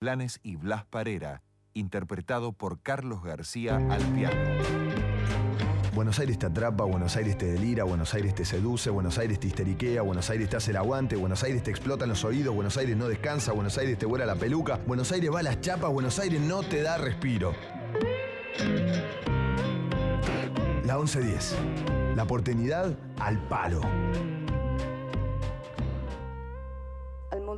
Planes y Blas Parera, interpretado por Carlos García al piano. Buenos Aires te atrapa, Buenos Aires te delira, Buenos Aires te seduce, Buenos Aires te histeriquea, Buenos Aires te hace el aguante, Buenos Aires te explota en los oídos, Buenos Aires no descansa, Buenos Aires te vuela la peluca, Buenos Aires va a las chapas, Buenos Aires no te da respiro. La 1110. La oportunidad al palo.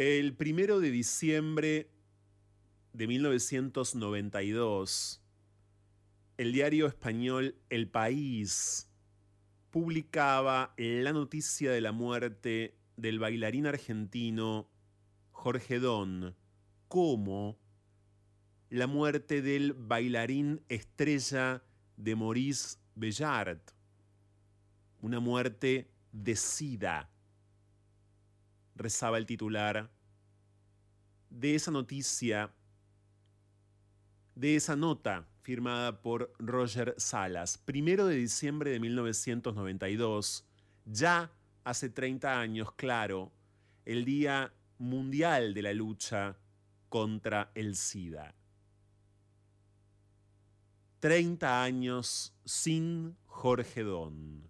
El primero de diciembre de 1992, el diario español El País publicaba la noticia de la muerte del bailarín argentino Jorge Don como la muerte del bailarín estrella de Maurice Bellard, una muerte de sida rezaba el titular de esa noticia de esa nota firmada por Roger Salas. Primero de diciembre de 1992, ya hace 30 años, claro, el Día Mundial de la Lucha contra el SIDA. 30 años sin Jorge Don.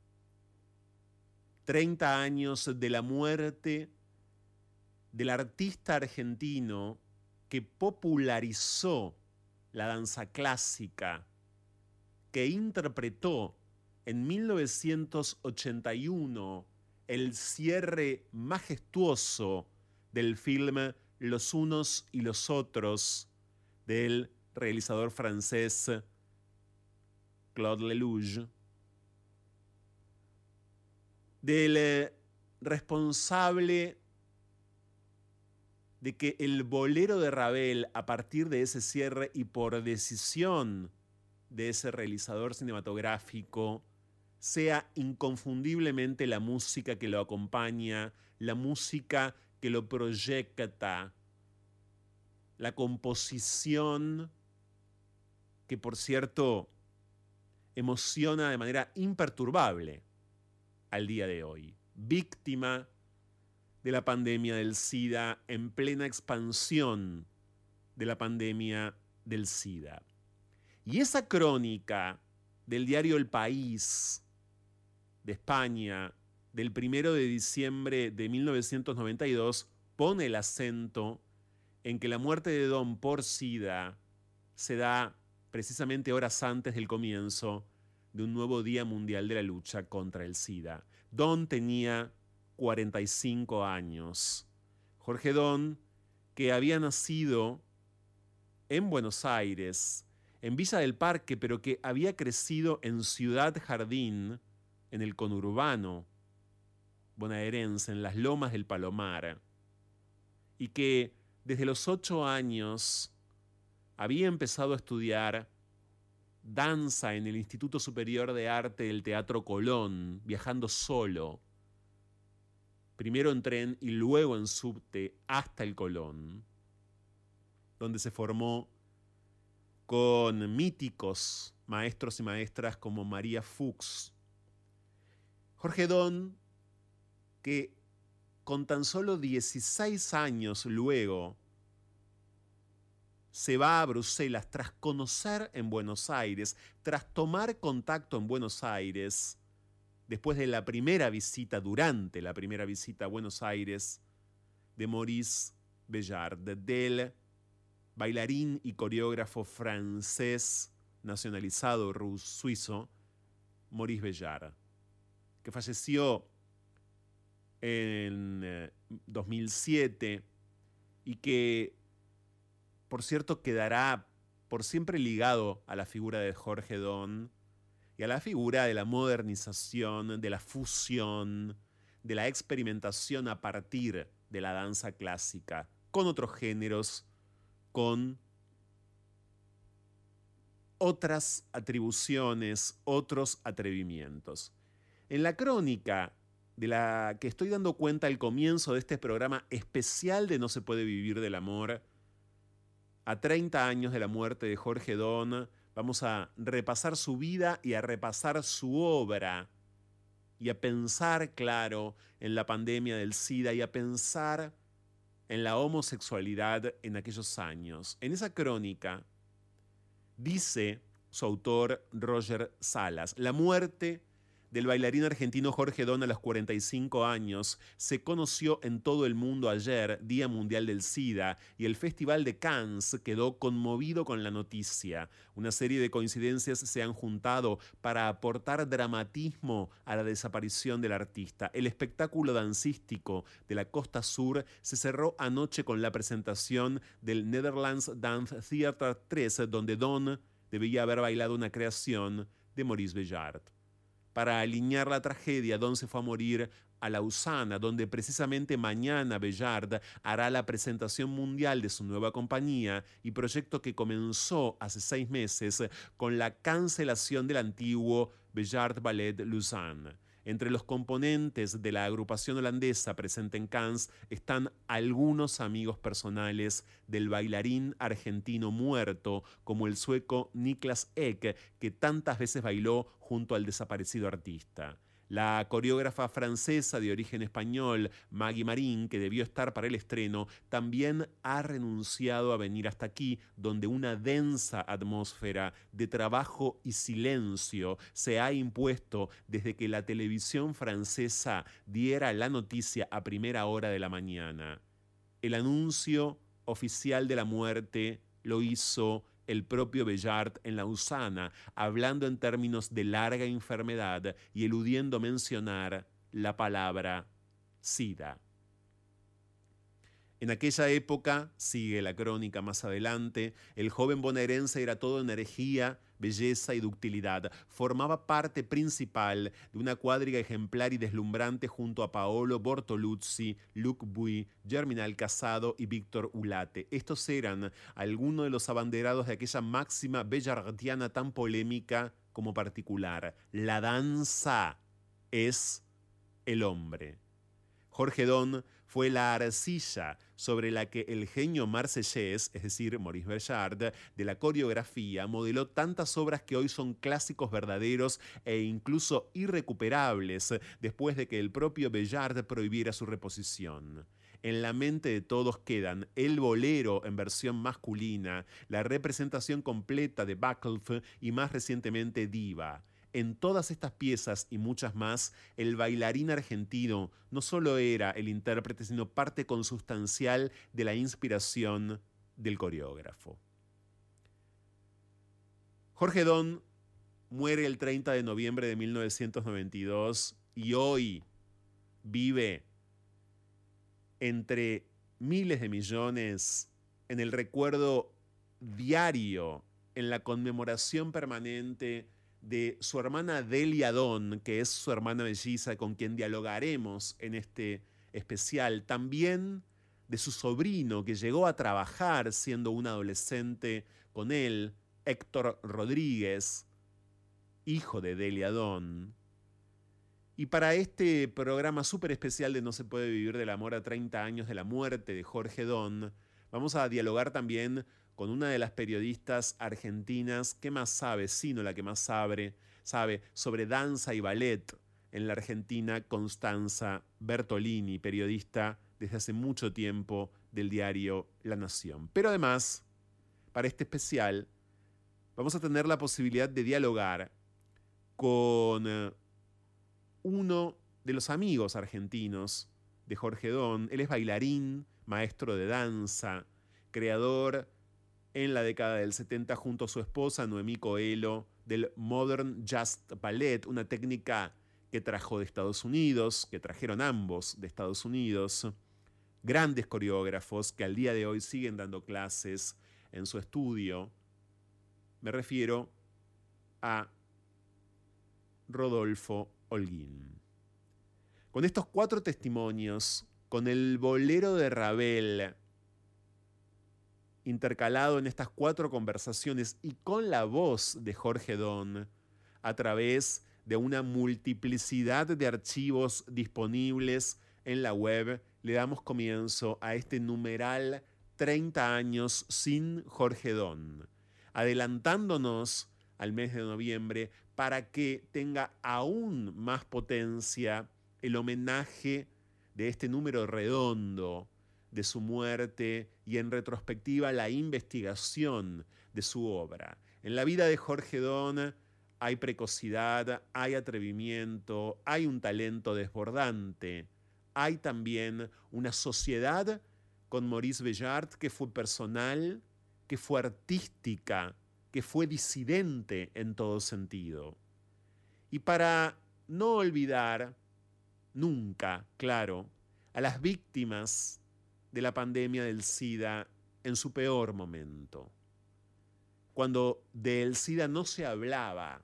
30 años de la muerte del artista argentino que popularizó la danza clásica, que interpretó en 1981 el cierre majestuoso del film Los unos y los otros del realizador francés Claude Lelouch, del eh, responsable de que el bolero de Ravel, a partir de ese cierre y por decisión de ese realizador cinematográfico, sea inconfundiblemente la música que lo acompaña, la música que lo proyecta, la composición que por cierto emociona de manera imperturbable al día de hoy, víctima de la pandemia del SIDA, en plena expansión de la pandemia del SIDA. Y esa crónica del diario El País de España del primero de diciembre de 1992 pone el acento en que la muerte de Don por SIDA se da precisamente horas antes del comienzo de un nuevo Día Mundial de la Lucha contra el SIDA. Don tenía 45 años. Jorge Don, que había nacido en Buenos Aires, en Villa del Parque, pero que había crecido en Ciudad Jardín, en el conurbano bonaerense, en las lomas del Palomar, y que desde los ocho años había empezado a estudiar danza en el Instituto Superior de Arte del Teatro Colón, viajando solo primero en tren y luego en subte hasta el Colón, donde se formó con míticos maestros y maestras como María Fuchs. Jorge Don, que con tan solo 16 años luego se va a Bruselas tras conocer en Buenos Aires, tras tomar contacto en Buenos Aires, después de la primera visita, durante la primera visita a Buenos Aires, de Maurice Bellard, del bailarín y coreógrafo francés nacionalizado ruso, suizo, Maurice Bellard, que falleció en 2007 eh, y que, por cierto, quedará por siempre ligado a la figura de Jorge Don, y a la figura de la modernización, de la fusión, de la experimentación a partir de la danza clásica con otros géneros, con otras atribuciones, otros atrevimientos. En la crónica de la que estoy dando cuenta al comienzo de este programa especial de No se puede vivir del amor, a 30 años de la muerte de Jorge Don, Vamos a repasar su vida y a repasar su obra y a pensar, claro, en la pandemia del SIDA y a pensar en la homosexualidad en aquellos años. En esa crónica dice su autor Roger Salas, la muerte del bailarín argentino Jorge Don a los 45 años se conoció en todo el mundo ayer, Día Mundial del SIDA, y el Festival de Cannes quedó conmovido con la noticia. Una serie de coincidencias se han juntado para aportar dramatismo a la desaparición del artista. El espectáculo dancístico de la Costa Sur se cerró anoche con la presentación del Netherlands Dance Theatre 3, donde Don debía haber bailado una creación de Maurice Bellard para alinear la tragedia, Don se fue a morir a Lausana, donde precisamente mañana Bellard hará la presentación mundial de su nueva compañía y proyecto que comenzó hace seis meses con la cancelación del antiguo Bellard Ballet Lausanne. Entre los componentes de la agrupación holandesa presente en Cannes están algunos amigos personales del bailarín argentino muerto, como el sueco Niklas Ek, que tantas veces bailó junto al desaparecido artista. La coreógrafa francesa de origen español, Maggie Marín, que debió estar para el estreno, también ha renunciado a venir hasta aquí, donde una densa atmósfera de trabajo y silencio se ha impuesto desde que la televisión francesa diera la noticia a primera hora de la mañana. El anuncio oficial de la muerte lo hizo el propio Bellart en Lausana, hablando en términos de larga enfermedad y eludiendo mencionar la palabra SIDA. En aquella época, sigue la crónica más adelante, el joven bonaerense era todo energía, belleza y ductilidad. Formaba parte principal de una cuadriga ejemplar y deslumbrante junto a Paolo Bortoluzzi, Luc Bui, Germinal Casado y Víctor Ulate. Estos eran algunos de los abanderados de aquella máxima bellardiana tan polémica como particular. La danza es el hombre. Jorge Don fue la arcilla sobre la que el genio marsellés, es decir, Maurice Bellard, de la coreografía, modeló tantas obras que hoy son clásicos verdaderos e incluso irrecuperables después de que el propio Bellard prohibiera su reposición. En la mente de todos quedan el bolero en versión masculina, la representación completa de Backlf y más recientemente Diva. En todas estas piezas y muchas más, el bailarín argentino no solo era el intérprete, sino parte consustancial de la inspiración del coreógrafo. Jorge Don muere el 30 de noviembre de 1992 y hoy vive entre miles de millones en el recuerdo diario, en la conmemoración permanente de su hermana Delia Don, que es su hermana melliza con quien dialogaremos en este especial, también de su sobrino que llegó a trabajar siendo un adolescente con él, Héctor Rodríguez, hijo de Delia Don. Y para este programa súper especial de No se puede vivir del amor a 30 años de la muerte de Jorge Don, vamos a dialogar también con una de las periodistas argentinas que más sabe, sino la que más sabe, sabe sobre danza y ballet en la Argentina, Constanza Bertolini, periodista desde hace mucho tiempo del diario La Nación. Pero además, para este especial, vamos a tener la posibilidad de dialogar con eh, uno de los amigos argentinos de Jorge Don. Él es bailarín, maestro de danza, creador en la década del 70 junto a su esposa Noemí Coelho del Modern Just Ballet, una técnica que trajo de Estados Unidos, que trajeron ambos de Estados Unidos, grandes coreógrafos que al día de hoy siguen dando clases en su estudio. Me refiero a Rodolfo Holguín. Con estos cuatro testimonios, con el bolero de Ravel, intercalado en estas cuatro conversaciones y con la voz de Jorge Don a través de una multiplicidad de archivos disponibles en la web, le damos comienzo a este numeral 30 años sin Jorge Don, adelantándonos al mes de noviembre para que tenga aún más potencia el homenaje de este número redondo de su muerte y en retrospectiva la investigación de su obra. En la vida de Jorge Don hay precocidad, hay atrevimiento, hay un talento desbordante, hay también una sociedad con Maurice Bellart que fue personal, que fue artística, que fue disidente en todo sentido. Y para no olvidar nunca, claro, a las víctimas de la pandemia del SIDA en su peor momento. Cuando del SIDA no se hablaba,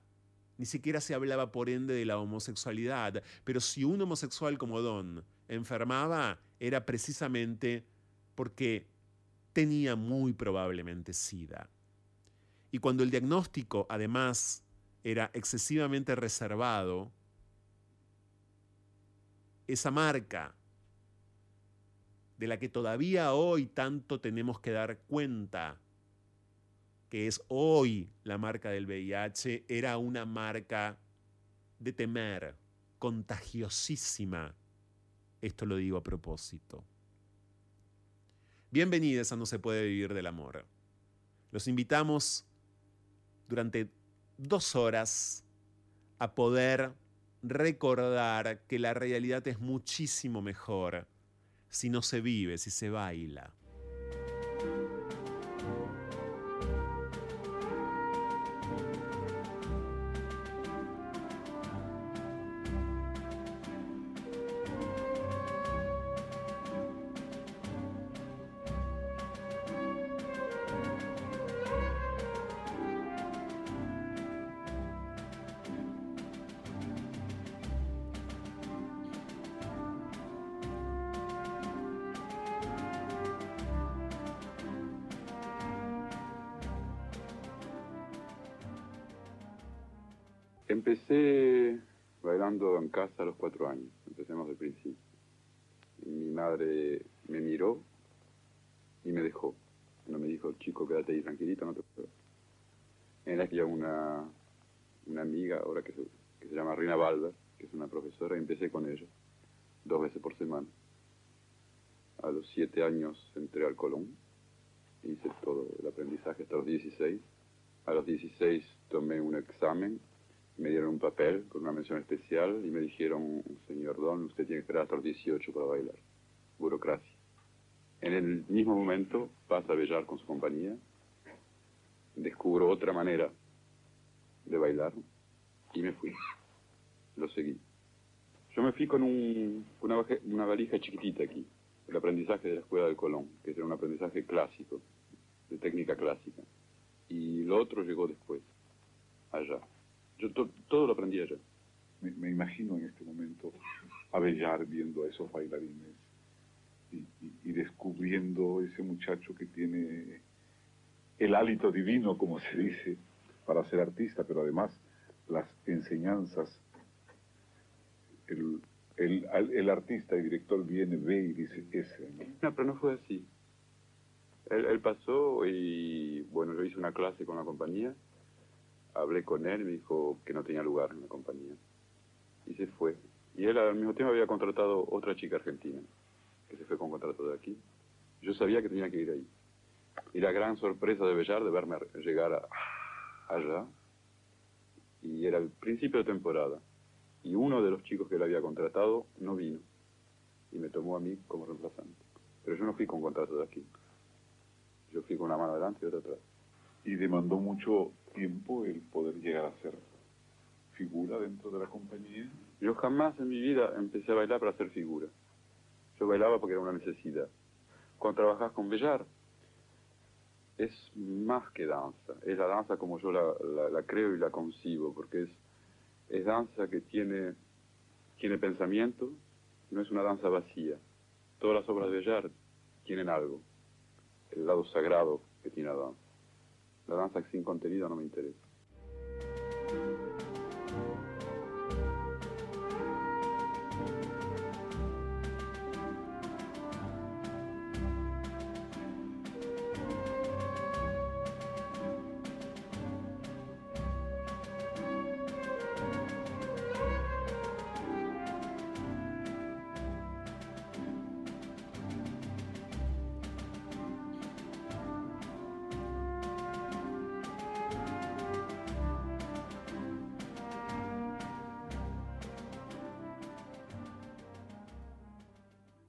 ni siquiera se hablaba por ende de la homosexualidad, pero si un homosexual como Don enfermaba, era precisamente porque tenía muy probablemente SIDA. Y cuando el diagnóstico, además, era excesivamente reservado, esa marca de la que todavía hoy tanto tenemos que dar cuenta, que es hoy la marca del VIH, era una marca de temer, contagiosísima. Esto lo digo a propósito. Bienvenidos a No se puede vivir del amor. Los invitamos durante dos horas a poder recordar que la realidad es muchísimo mejor si no se vive, si se baila. Los cuatro años, empecemos del principio. Mi madre me miró y me dejó. No me dijo, chico, quédate ahí tranquilito, no te puedo. En la que una, una amiga ahora que se, que se llama Rina Balber, que es una profesora, y empecé con ella, dos veces por semana. A los siete años entré al Colón, hice todo el aprendizaje hasta los 16. A los 16 tomé un examen me dieron un papel con una mención especial y me dijeron, señor Don, usted tiene que esperar hasta los 18 para bailar. Burocracia. En el mismo momento pasa a bailar con su compañía, descubro otra manera de bailar y me fui. Lo seguí. Yo me fui con un, una, una valija chiquitita aquí, el aprendizaje de la Escuela del Colón, que era un aprendizaje clásico, de técnica clásica. Y lo otro llegó después, allá. Yo todo lo aprendí allá. Me, imagino en este momento a Bellar viendo a esos bailarines y, descubriendo ese muchacho que tiene el hálito divino, como se dice, para ser artista, pero además las enseñanzas. El, el, artista y director viene, ve y dice ese. ¿no? pero no fue así. Él, él pasó y, bueno, yo hice una clase con la compañía hablé con él me dijo que no tenía lugar en la compañía. Y se fue. Y él al mismo tiempo había contratado otra chica argentina, que se fue con contrato de aquí. Yo sabía que tenía que ir ahí. Y la gran sorpresa de Bellar de verme llegar allá, y era el principio de temporada. Y uno de los chicos que él había contratado no vino. Y me tomó a mí como reemplazante. Pero yo no fui con contrato de aquí. Yo fui con una mano adelante y otra atrás. Y demandó mucho tiempo el poder llegar a ser figura dentro de la compañía? Yo jamás en mi vida empecé a bailar para hacer figura. Yo bailaba porque era una necesidad. Cuando trabajas con Bellar, es más que danza. Es la danza como yo la, creo y la concibo, porque es, es danza que tiene, tiene pensamiento, no es una danza vacía. Todas las obras de Bellar tienen algo, el lado sagrado que tiene la danza. La danza sin contenido no me interesa.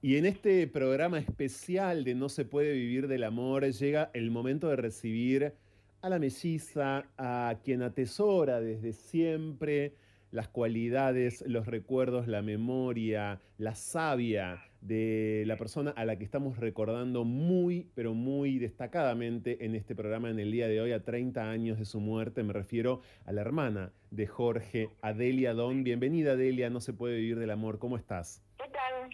Y en este programa especial de No se puede vivir del amor llega el momento de recibir a la melliza, a quien atesora desde siempre las cualidades, los recuerdos, la memoria, la savia de la persona a la que estamos recordando muy, pero muy destacadamente en este programa en el día de hoy, a 30 años de su muerte. Me refiero a la hermana de Jorge, Adelia Don. Bienvenida, Adelia, no se puede vivir del amor. ¿Cómo estás?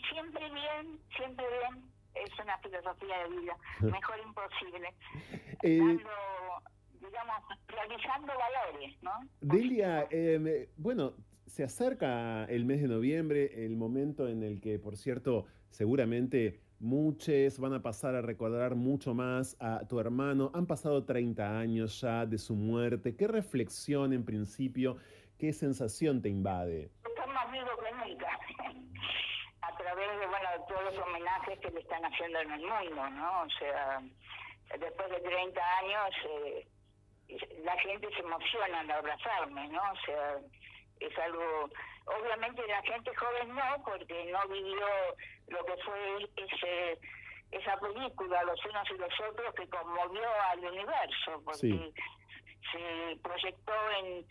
Siempre bien, siempre bien. Es una filosofía de vida. Mejor imposible. Eh, Dando, digamos, realizando valores, ¿no? Delia, eh, bueno, se acerca el mes de noviembre, el momento en el que, por cierto, seguramente muchos van a pasar a recordar mucho más a tu hermano. Han pasado 30 años ya de su muerte. ¿Qué reflexión en principio, qué sensación te invade? Está más vivo que nunca. Través de, bueno, de todos los homenajes que le están haciendo en el mundo, ¿no? O sea, después de 30 años, eh, la gente se emociona al abrazarme, ¿no? O sea, es algo, obviamente la gente joven no, porque no vivió lo que fue ese esa película, los unos y los otros, que conmovió al universo, porque Sí. se proyectó en,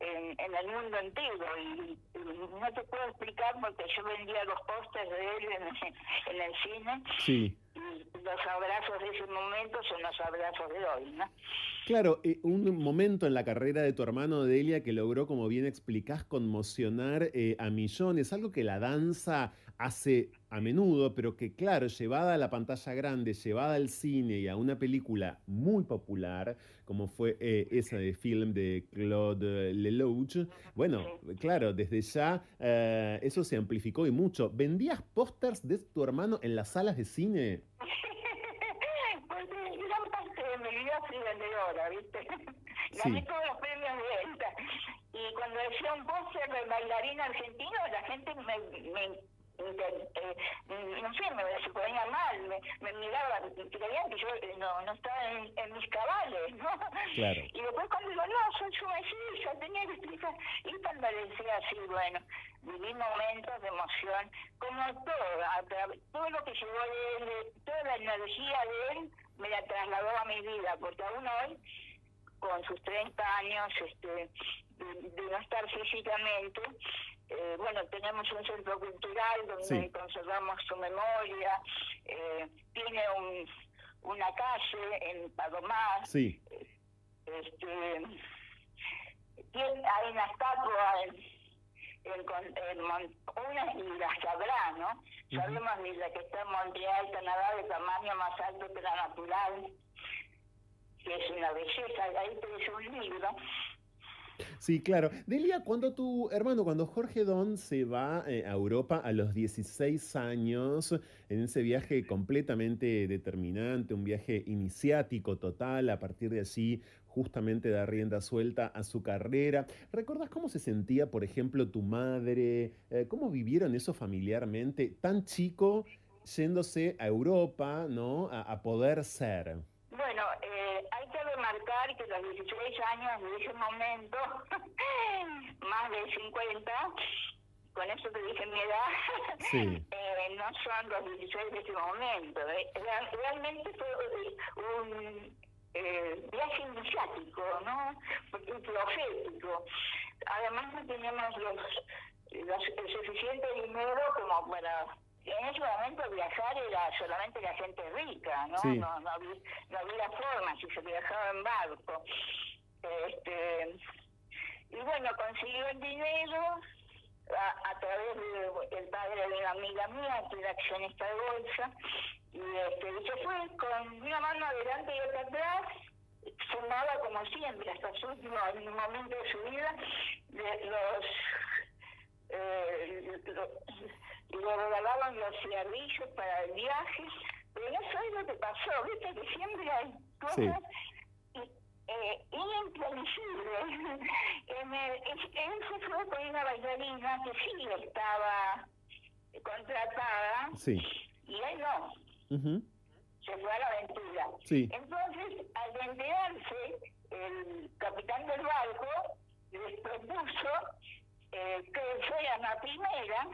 en, en el mundo entero y, y no te puedo explicar porque yo vendía los pósters de él en, en el cine Sí. y los abrazos de ese momento son los abrazos de hoy, ¿no? Claro, eh, un momento en la carrera de tu hermano Delia que logró, como bien explicás, conmocionar eh, a millones, algo que la danza hace a menudo, pero que claro, llevada a la pantalla grande, llevada al cine y a una película muy popular, como fue eh, esa de film de Claude Lelouch, bueno, claro, desde ya eh, eso se amplificó y mucho. ¿Vendías pósters de tu hermano en las salas de cine? Porque gran parte de mi vida fui vendedora, ¿viste? Gané Sí. todos los premios de venta. Y cuando decía un póster de bailarín argentino, la gente me, me no sé, me se ponía mal, me, me miraba, creían que yo eh, no, no estaba en, en mis cabales, ¿no? Claro. Y después cuando digo, no, soy su mesilla, tenía que explicar. Y cuando le decía así, bueno, viví momentos de emoción, como todo, todo lo que llegó de él, toda la energía de él, me la trasladó a mi vida, porque aún hoy, con sus 30 años este, de no estar físicamente, eh, bueno, tenemos un centro cultural donde Sí. conservamos su memoria, eh, tiene un, una calle en Palomar, Sí, este, tiene, hay una estatua en, en, en una y las habrá, ¿no? Sabemos ni la que está en Montreal, Canadá, de tamaño más alto que la natural, que es una belleza, ahí tenés un libro. Sí, claro. Delia, cuando tu hermano, cuando Jorge Don se va eh, a Europa a los 16 años, en ese viaje completamente determinante, un viaje iniciático total, a partir de allí justamente da rienda suelta a su carrera. ¿Recordás cómo se sentía, por ejemplo, tu madre? Eh, ¿Cómo vivieron eso familiarmente? Tan chico yéndose a Europa, ¿no? A poder ser. Que los 16 años de ese momento, más de 50, con eso te dije mi edad, Sí. eh, no son los 16 de ese momento. eh. Real- realmente fue eh, un eh, viaje iniciático, ¿no? Y profético. Además no teníamos los, los- el suficiente dinero como para... En ese momento viajar era solamente la gente rica, ¿no? Sí. No, no, había, no había forma si se viajaba en barco. Este, y bueno, consiguió el dinero a, a través de- del padre de una amiga mía, que era accionista de bolsa, y, este, y se fue con una mano adelante y otra atrás, fumaba como siempre, hasta su último momento de su vida, de los... Eh, lo- y le regalaban los cigarrillos para el viaje, pero no sabes lo que pasó, viste que siempre hay cosas eh, imprevisibles. Eh, me- es- él se fue con una bailarina que sí estaba contratada Sí. y él no, Ujú. se fue a la aventura. Sí. Entonces, al enterarse, el capitán del barco les propuso eh, que fueran a primera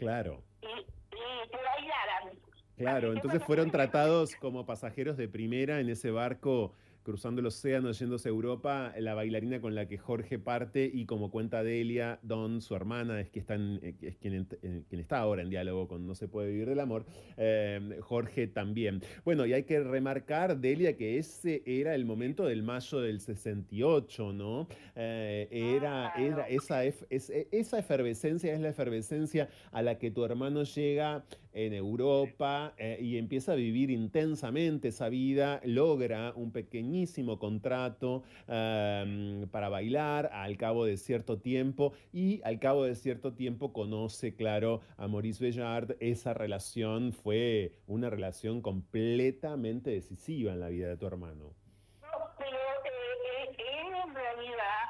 Claro. y, y que bailaran. Claro, entonces fueron tratados como pasajeros de primera en ese barco cruzando el océano, yéndose a Europa, la bailarina con la que Jorge parte y como cuenta Delia, Don, su hermana, es, que están, eh, es quien, eh, quien está ahora en diálogo con No se puede vivir del amor, eh, Jorge también. Bueno, y hay que remarcar, Delia, que ese era el momento del mayo del 68, ¿no? Eh, era, era esa, ef- es- e- esa efervescencia es la efervescencia a la que tu hermano llega en Europa eh, y empieza a vivir intensamente esa vida, logra un pequeñito extrañísimo contrato em, para bailar al cabo de cierto tiempo y al cabo de cierto tiempo conoce, claro, a Maurice Bellard. Esa relación fue una relación completamente decisiva en la vida de tu hermano. No, pero eh, eh, él en realidad,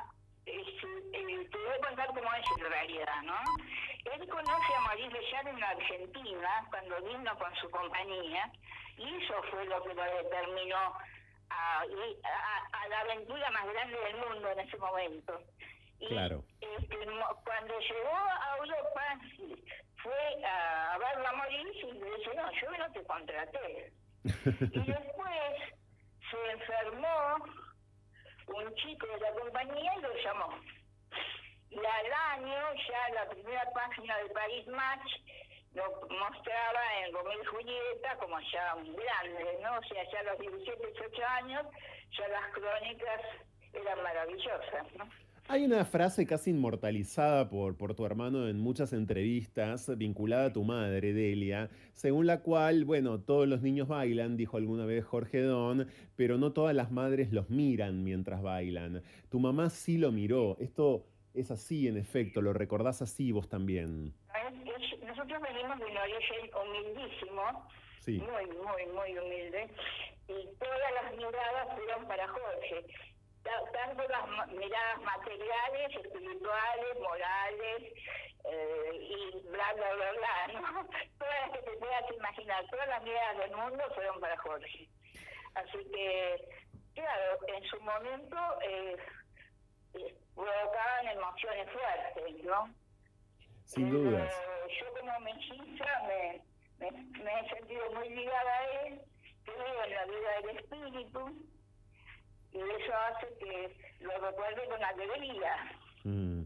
eh, eh, te voy a contar cómo es en realidad, ¿no? Él conoce a Maurice Bellard en Argentina cuando vino con su compañía y eso fue lo que lo determinó a, a- a la aventura más grande del mundo en ese momento. Y Claro. este, cuando llegó a Europa fue a, a verlo a Maurice y le dice, no, yo no te contraté. Y después se enfermó un chico de la compañía y lo llamó. Y al año ya la primera página de Paris Match lo mostraba en Romeo Julieta como ya un grande, ¿no? O sea, ya a los 17, 18 años ya las crónicas eran maravillosas, ¿no? Hay una frase casi inmortalizada por, por tu hermano en muchas entrevistas vinculada a tu madre, Delia, según la cual, bueno, todos los niños bailan, dijo alguna vez Jorge Don, pero no todas las madres los miran mientras bailan. Tu mamá sí lo miró. Esto es así, en efecto, lo recordás así vos también. Nosotros venimos de un origen humildísimo, Sí. muy, muy, muy humilde, y todas las miradas fueron para Jorge. Ta- Tanto las miradas materiales, espirituales, morales, eh, y bla, bla, bla, bla, ¿no? Todas las que te puedas imaginar, todas las miradas del mundo fueron para Jorge. Así que, claro, en su momento eh, eh, provocaban emociones fuertes, ¿no? Sin Pero dudas. Yo como melliza me, me, me he sentido muy ligada a él, creo en la vida del espíritu, y eso hace que lo recuerde con alegría. Mm.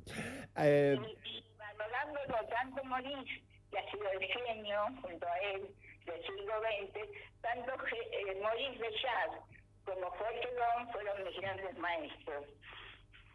Eh, Y, y valorándolo tanto Maurice, que ha sido el genio junto a él del siglo XX, tanto eh, Maurice Bellard como Don fueron mis grandes maestros.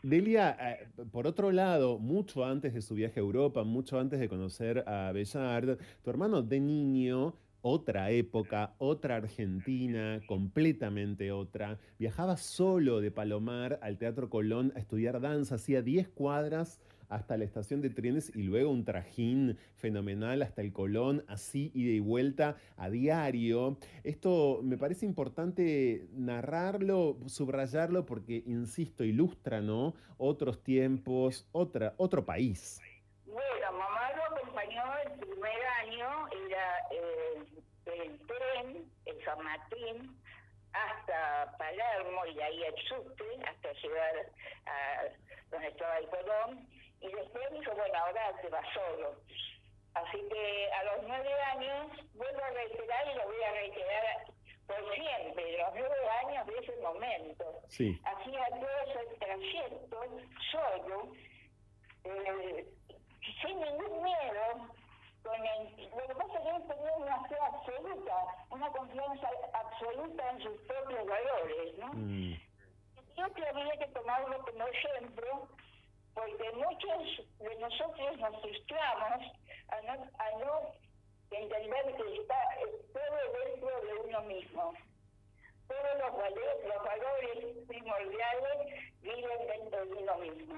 Delia, eh, por otro lado, mucho antes de su viaje a Europa, mucho antes de conocer a Bellard, tu hermano de niño, otra época, otra Argentina, completamente otra, viajaba solo de Palomar al Teatro Colón a estudiar danza, hacía 10 cuadras hasta la estación de trenes y luego un trajín fenomenal hasta el Colón, así ida y vuelta a diario. Esto me parece importante narrarlo, subrayarlo, porque, insisto, ilustra, ¿no? Otros tiempos, otra, otro país. Bueno, mamá lo acompañó el primer año, era el tren, el San Martín, hasta Palermo y de ahí al subte, hasta llegar a donde estaba el Colón. Y después dijo, bueno, ahora te vas solo. Así que a los nueve años vuelvo a reiterar y lo voy a reiterar por siempre, los nueve años de ese momento. Sí. Hacía todo ese trayecto solo, eh, sin ningún miedo, con el, lo que pasa es que él tenía una fe absoluta, una confianza absoluta en sus propios valores, ¿no? Mm, Yo que había que tomarlo como ejemplo, porque muchos de nosotros nos frustramos a no, entender que está todo dentro de uno mismo. Todos los valores, los valores primordiales viven dentro de uno mismo.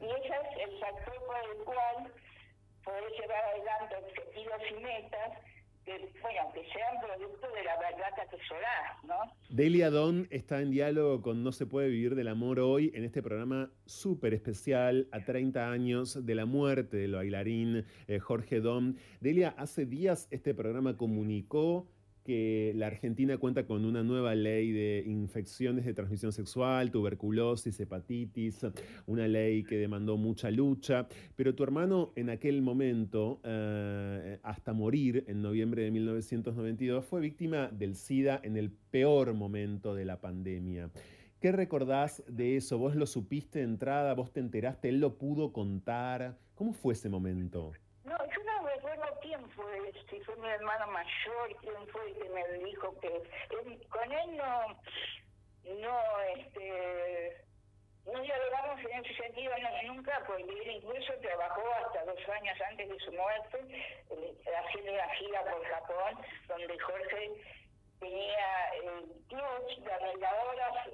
Y ese es el factor por el cual poder llevar adelante objetivos y metas que, sean producto de la que. Delia Don está en diálogo con No se puede vivir del amor hoy en este programa súper especial a 30 años de la muerte del bailarín eh, Jorge Don. Delia, hace días este programa comunicó que la Argentina cuenta con una nueva ley de infecciones de transmisión sexual, tuberculosis, hepatitis, una ley que demandó mucha lucha, pero tu hermano en aquel momento, eh, hasta morir en noviembre de 1992, fue víctima del SIDA en el peor momento de la pandemia. ¿Qué recordás de eso? ¿Vos lo supiste de entrada? ¿Vos te enteraste? ¿Él lo pudo contar? ¿Cómo fue ese momento? No, yo no quién fue, si fue mi hermano mayor, quién fue el que me dijo que con él no, no, este, no dialogamos en ese sentido no, nunca, porque él incluso trabajó hasta dos años antes de su muerte, eh, haciendo una gira por Japón, donde Jorge tenía eh, clubs de arregladoras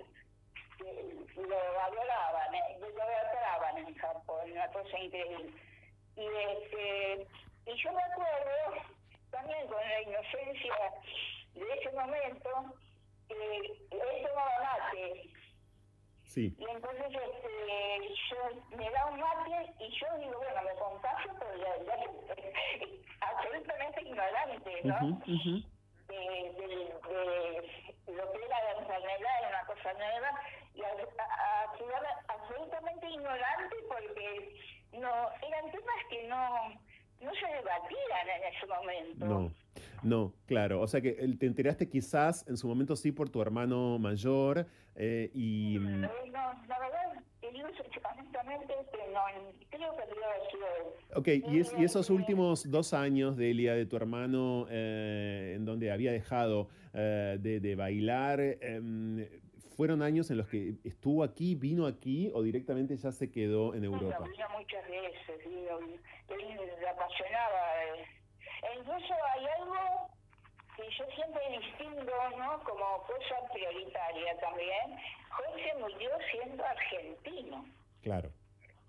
lo valoraban, eh, lo valoraban en Japón, una cosa increíble. Y, este, y yo me acuerdo, también con la inocencia de ese momento, que él tomaba mate. Sí. Y entonces este, yo me da un mate y yo digo, bueno, me contagio, pero ya, ya absolutamente ignorante, ¿no? Ujú, ujú. de, de, de lo que era la enfermedad, era una cosa nueva, y a, a, absolutamente ignorante porque no eran temas que no, no se debatían en ese momento. No, no, claro. O sea que el- te enteraste quizás en su momento sí por tu hermano mayor eh, y... mm, Eh, No, la verdad, te digo honestamente que no, creo que él. Ok, y, es- y esos últimos dos años, Delia, de tu hermano, eh, en donde había dejado eh, de, de bailar, em, ¿fueron años en los que estuvo aquí, vino aquí o directamente ya se quedó en Europa? Muchas veces, vino, él le apasionaba. eh. E incluso hay algo que yo siempre distingo, ¿no? Como cosa prioritaria también. Jorge murió siendo argentino. Claro.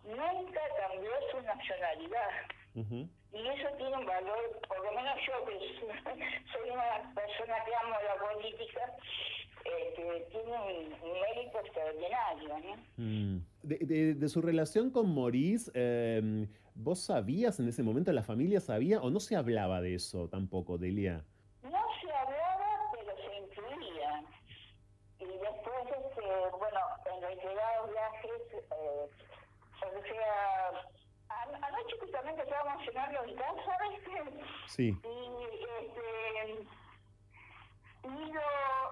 Nunca cambió su nacionalidad. Y eso tiene un valor, por lo menos yo que soy una persona que amo la política, este, tiene un, mérito extraordinario, ¿no? Mm. De, de- de su relación con Maurice, em, ¿vos sabías en ese momento, la familia sabía o no se hablaba de eso tampoco, Delia? No se hablaba, pero se incluía. Y después, este, bueno, en reiterados viajes, eh, o sea, anoche justamente estábamos cenando en casa, ¿viste? Sí. Y, este, y lo,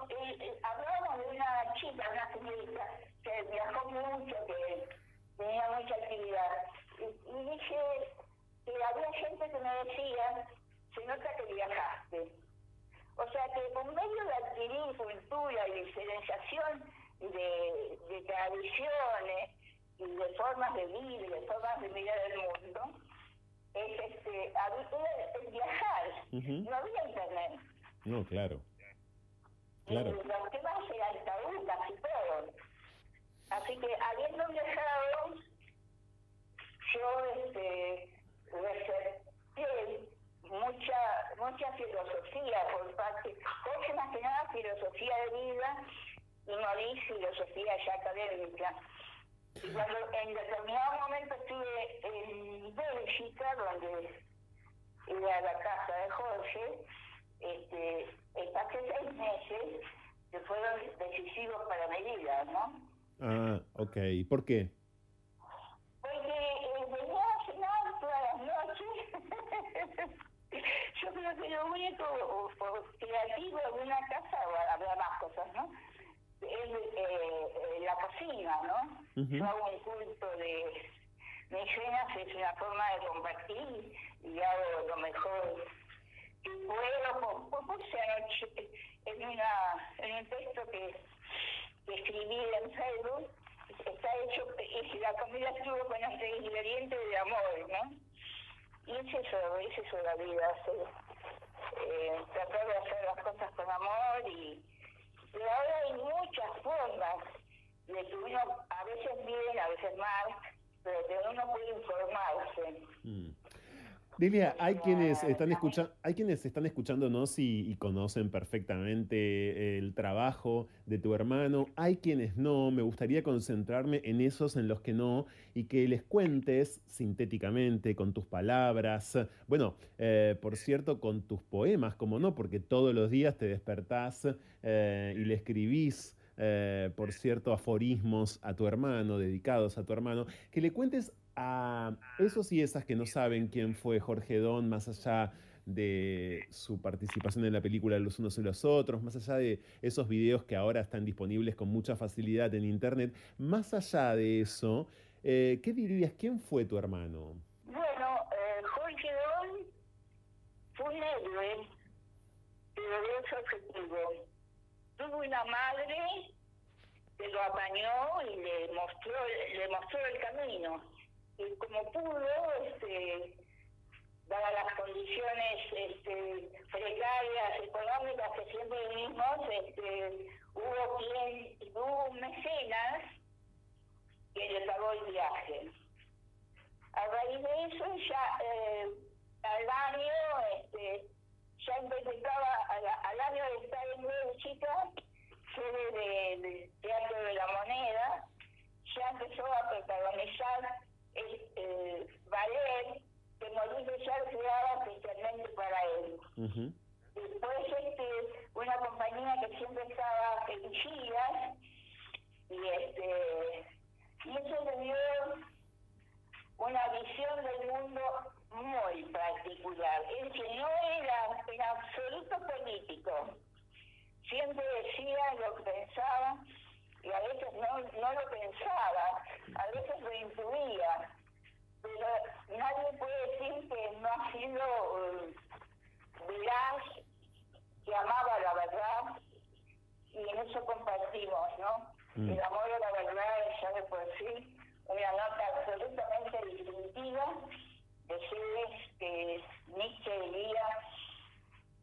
eh, eh, hablábamos de una chica, una señorita, que viajó mucho, que tenía mucha actividad. Y, y dije que había gente que me decía, se nota que viajaste. O sea que por medio de adquirir cultura y diferenciación de, de tradiciones y de formas de y de formas de mirar el mundo, es este, había- es viajar. No había internet. No, claro. Claro. Y los temas eran tabú casi todos. Así que habiendo viajado, yo este, mucha, mucha filosofía por parte, Jorge más que nada filosofía de vida y Maurice filosofía ya académica. Y cuando en determinado momento estuve en Bélgica, donde era la casa de Jorge, este, eh, pasé seis meses que fueron decisivos para mi vida, ¿no? Ah, ok. ¿Por qué? Porque eh, venía a cenar todas las noches. Yo creo que lo único o- o creativo de una casa, o habrá más cosas, ¿no? Es eh, eh, la cocina, ¿no? Yo hago un culto de mis cenas, es una forma de compartir y hago lo mejor por, puse anoche en, una, en un texto que, escribí en Facebook, está hecho, y la comida estuvo con los ingredientes de amor, ¿no? Y es eso, es eso la vida, hacer, eh, tratar de hacer las cosas con amor y, y ahora hay muchas formas de que uno a veces bien, a veces mal, pero que uno puede informarse. Mm. Delia, hay quienes están escuchando, hay quienes están escuchándonos y, y conocen perfectamente el trabajo de tu hermano. Hay quienes no. Me gustaría concentrarme en esos en los que no y que les cuentes sintéticamente con tus palabras. Bueno, eh, por cierto, con tus poemas, como no, porque todos los días te despertás eh, y le escribís. eh, por cierto, aforismos a tu hermano, dedicados a tu hermano, que le cuentes a esos y esas que no saben quién fue Jorge Don, más allá de su participación en la película Los unos y los otros, más allá de esos videos que ahora están disponibles con mucha facilidad en internet, más allá de eso, eh, ¿qué dirías? ¿Quién fue tu hermano? Bueno, eh, Jorge Don fue un héroe, pero de ese objetivo. Tuvo una madre que lo apañó y le mostró, le mostró el camino. Y como pudo, este, dadas las condiciones este, precarias económicas que siempre vivimos, este, hubo quien, hubo un mecenas que le pagó el viaje. A raíz de eso, ya eh, al año, este, ya interpretaba, al, año de estar en Bélgica, sede de- del Teatro de la Moneda, ya empezó a protagonizar el, el ballet que Mauricio ya creaba especialmente para él. Después este, una compañía que siempre estaba en giras y este y eso le dio una visión del mundo muy particular. Él que no era en absoluto político, siempre decía lo que pensaba y a veces no, no lo pensaba, a veces lo intuía, pero nadie puede decir que no ha sido eh, veraz, que amaba la verdad y en eso compartimos, ¿no? Mm. El amor a la verdad es ya de por sí una nota absolutamente distintiva de seres que Nietzsche diría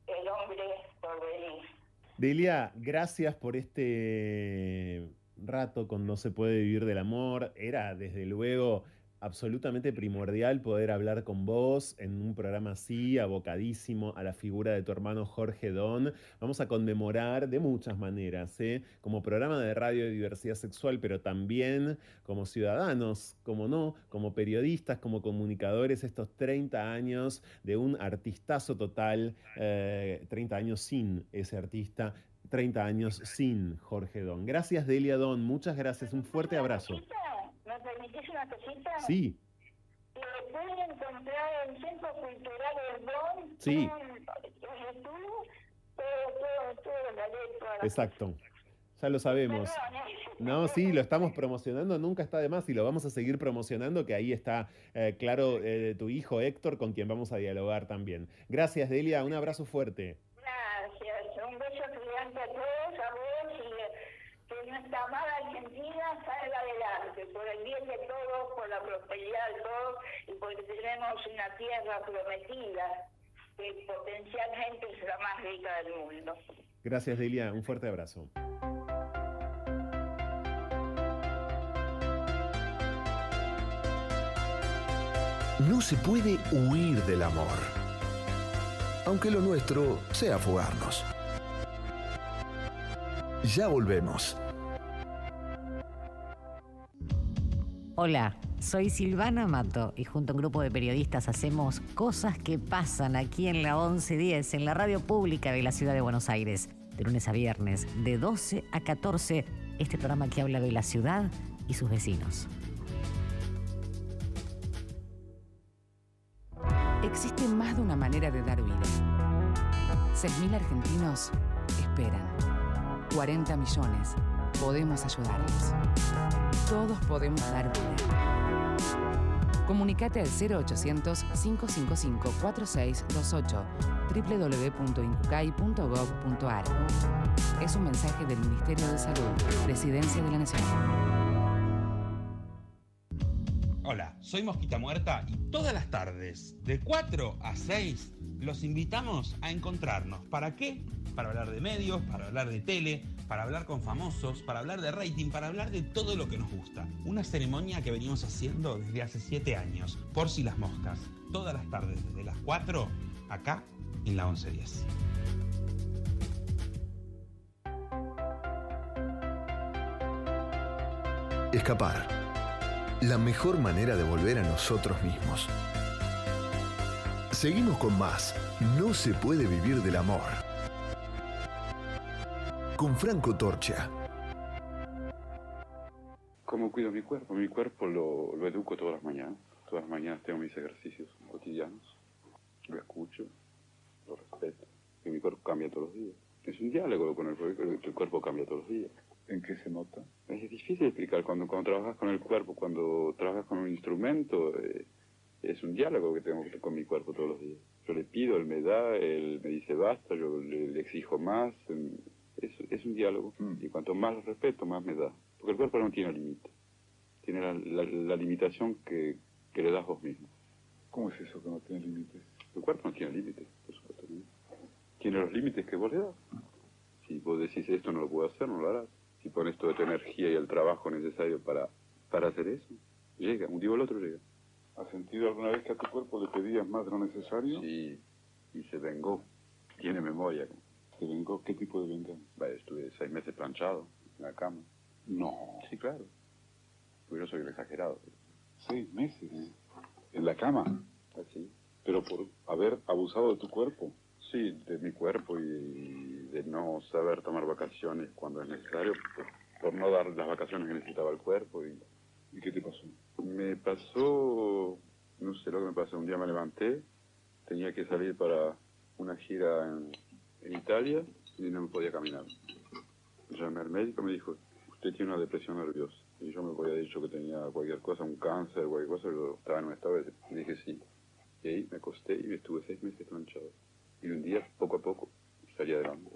el hombre por venir. Delia, gracias por este rato con No se puede vivir del amor. Era desde luego absolutamente primordial poder hablar con vos en un programa así, abocadísimo a la figura de tu hermano Jorge Don. Vamos a conmemorar de muchas maneras, ¿eh? como programa de radio de diversidad sexual, pero también como ciudadanos, como no, como periodistas, como comunicadores, estos 30 años de un artistazo total, eh, 30 años sin ese artista. 30 años sin Jorge Don. Gracias, Delia Don. Muchas gracias. Un fuerte abrazo. ¿Me permitís una cosita? Sí, Eh, pueden encontrar el Centro Cultural El Don Sí. en en YouTube, todo, todo, todo, la letra. exacto. Ya lo sabemos. ¿eh? No, sí, lo estamos promocionando, nunca está de más y lo vamos a seguir promocionando, que ahí está, eh, claro, eh, tu hijo Héctor, con quien vamos a dialogar también. Gracias, Delia, un abrazo fuerte. Gracias, un beso gigante a todos, a vos y que nuestra amada Argentina salga adelante, el bien de todos, por la prosperidad de todos y porque tenemos una tierra prometida que potencialmente es la más rica del mundo. Gracias, Delia, un fuerte abrazo. No se puede huir del amor. Aunque lo nuestro sea fugarnos. Ya volvemos. Hola, soy Silvana Mato y junto a un grupo de periodistas hacemos cosas que pasan aquí en la 1110, en la radio pública de la ciudad de Buenos Aires, de lunes a viernes, de 12 a 14, este programa que habla de la ciudad y sus vecinos. Existe más de una manera de dar vida. 6.000 argentinos esperan. 40 millones. Podemos ayudarlos. Todos podemos dar vida. Comunicate al 0800-555-4628 www.incucay.gov.ar Es un mensaje del Ministerio de Salud, Presidencia de la Nación. Hola, soy Mosquita Muerta y todas las tardes, de 4 a 6, los invitamos a encontrarnos. ¿Para qué? Para hablar de medios, para hablar de tele, para hablar con famosos, para hablar de rating, para hablar de todo lo que nos gusta. Una ceremonia que venimos haciendo desde hace 7 años, por si las moscas. Todas las tardes, desde las 4, acá en la 1110. Escapar. La mejor manera de volver a nosotros mismos. Seguimos con más. No se puede vivir del amor. Con Franco Torcha. ¿Cómo cuido mi cuerpo? Mi cuerpo lo, educo todas las mañanas. Todas las mañanas tengo mis ejercicios cotidianos. Lo escucho, lo respeto. Y mi cuerpo cambia todos los días. Es un diálogo con el cuerpo. El cuerpo cambia todos los días. ¿En qué se nota? Es difícil explicar. Cuando, cuando trabajas con el cuerpo, cuando trabajas con un instrumento, eh, es un diálogo que tengo con mi cuerpo todos los días. Yo le pido, él me da, él me dice basta, yo le, le exijo más. Es, es un diálogo. Mm. Y cuanto más lo respeto, más me da. Porque el cuerpo no tiene límite. Tiene la, la- la limitación que, que le das vos mismo. ¿Cómo es eso que no tiene límites? Tu cuerpo no tiene límites, por supuesto. Tiene los límites que vos le das. Si vos decís esto no lo puedo hacer, no lo harás. Si pones toda tu energía y el trabajo necesario para, para hacer eso, llega. Un día o el otro llega. ¿Has sentido alguna vez que a tu cuerpo le pedías más de lo necesario? Sí, y se vengó. Tiene memoria. ¿Se vengó? ¿Qué tipo de venganza? Estuve seis meses planchado en la cama. No. Sí, claro. Porque yo soy el exagerado. Seis meses. ¿En la cama? Así. ¿Pero por haber abusado de tu cuerpo? Sí, de mi cuerpo y de no saber tomar vacaciones cuando es necesario, por, por no dar las vacaciones que necesitaba el cuerpo. ¿Y, ¿Y qué te pasó? Me pasó, no sé lo que me pasó, un día me levanté, tenía que salir para una gira en, en Italia y no me podía caminar. Llamé al médico y me dijo, usted tiene una depresión nerviosa. Y yo me había dicho que tenía cualquier cosa, un cáncer, cualquier cosa, yo estaba en un estado y dije sí. Y ahí me acosté y estuve seis meses planchado. Y un día, poco a poco, salí adelante.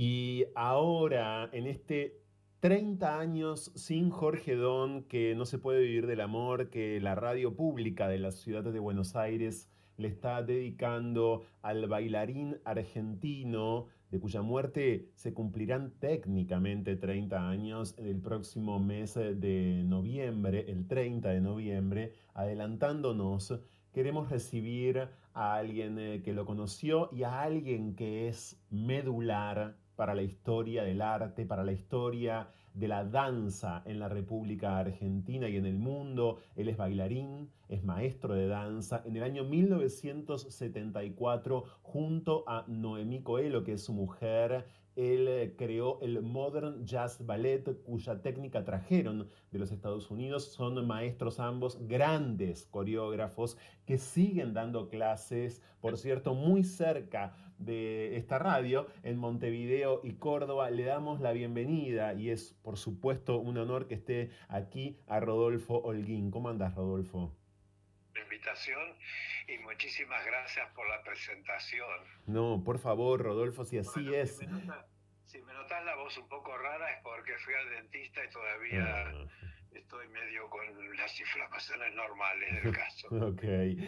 Y ahora, en este 30 años sin Jorge Don, que no se puede vivir del amor, que la radio pública de la ciudad de Buenos Aires le está dedicando al bailarín argentino, de cuya muerte se cumplirán técnicamente 30 años el próximo mes de noviembre, el 30 de noviembre, adelantándonos, queremos recibir a alguien eh, que lo conoció y a alguien que es medular para la historia del arte, para la historia de la danza en la República Argentina y en el mundo. Él es bailarín, es maestro de danza. En el año 1974, junto a Noemí Coelho, que es su mujer, él creó el Modern Jazz Ballet, cuya técnica trajeron de los Estados Unidos. Son maestros ambos, grandes coreógrafos, que siguen dando clases, por cierto, muy cerca de esta radio, en Montevideo y Córdoba. Le damos la bienvenida y es, por supuesto, un honor que esté aquí a Rodolfo Holguín. ¿Cómo andas, Rodolfo? la invitación y muchísimas gracias por la presentación. No, por favor, Rodolfo, si así Bueno, es. Si me, nota- si me notas la voz un poco rara es porque fui al dentista y todavía Ah, estoy medio con las inflamaciones normales del caso. ok. Eh,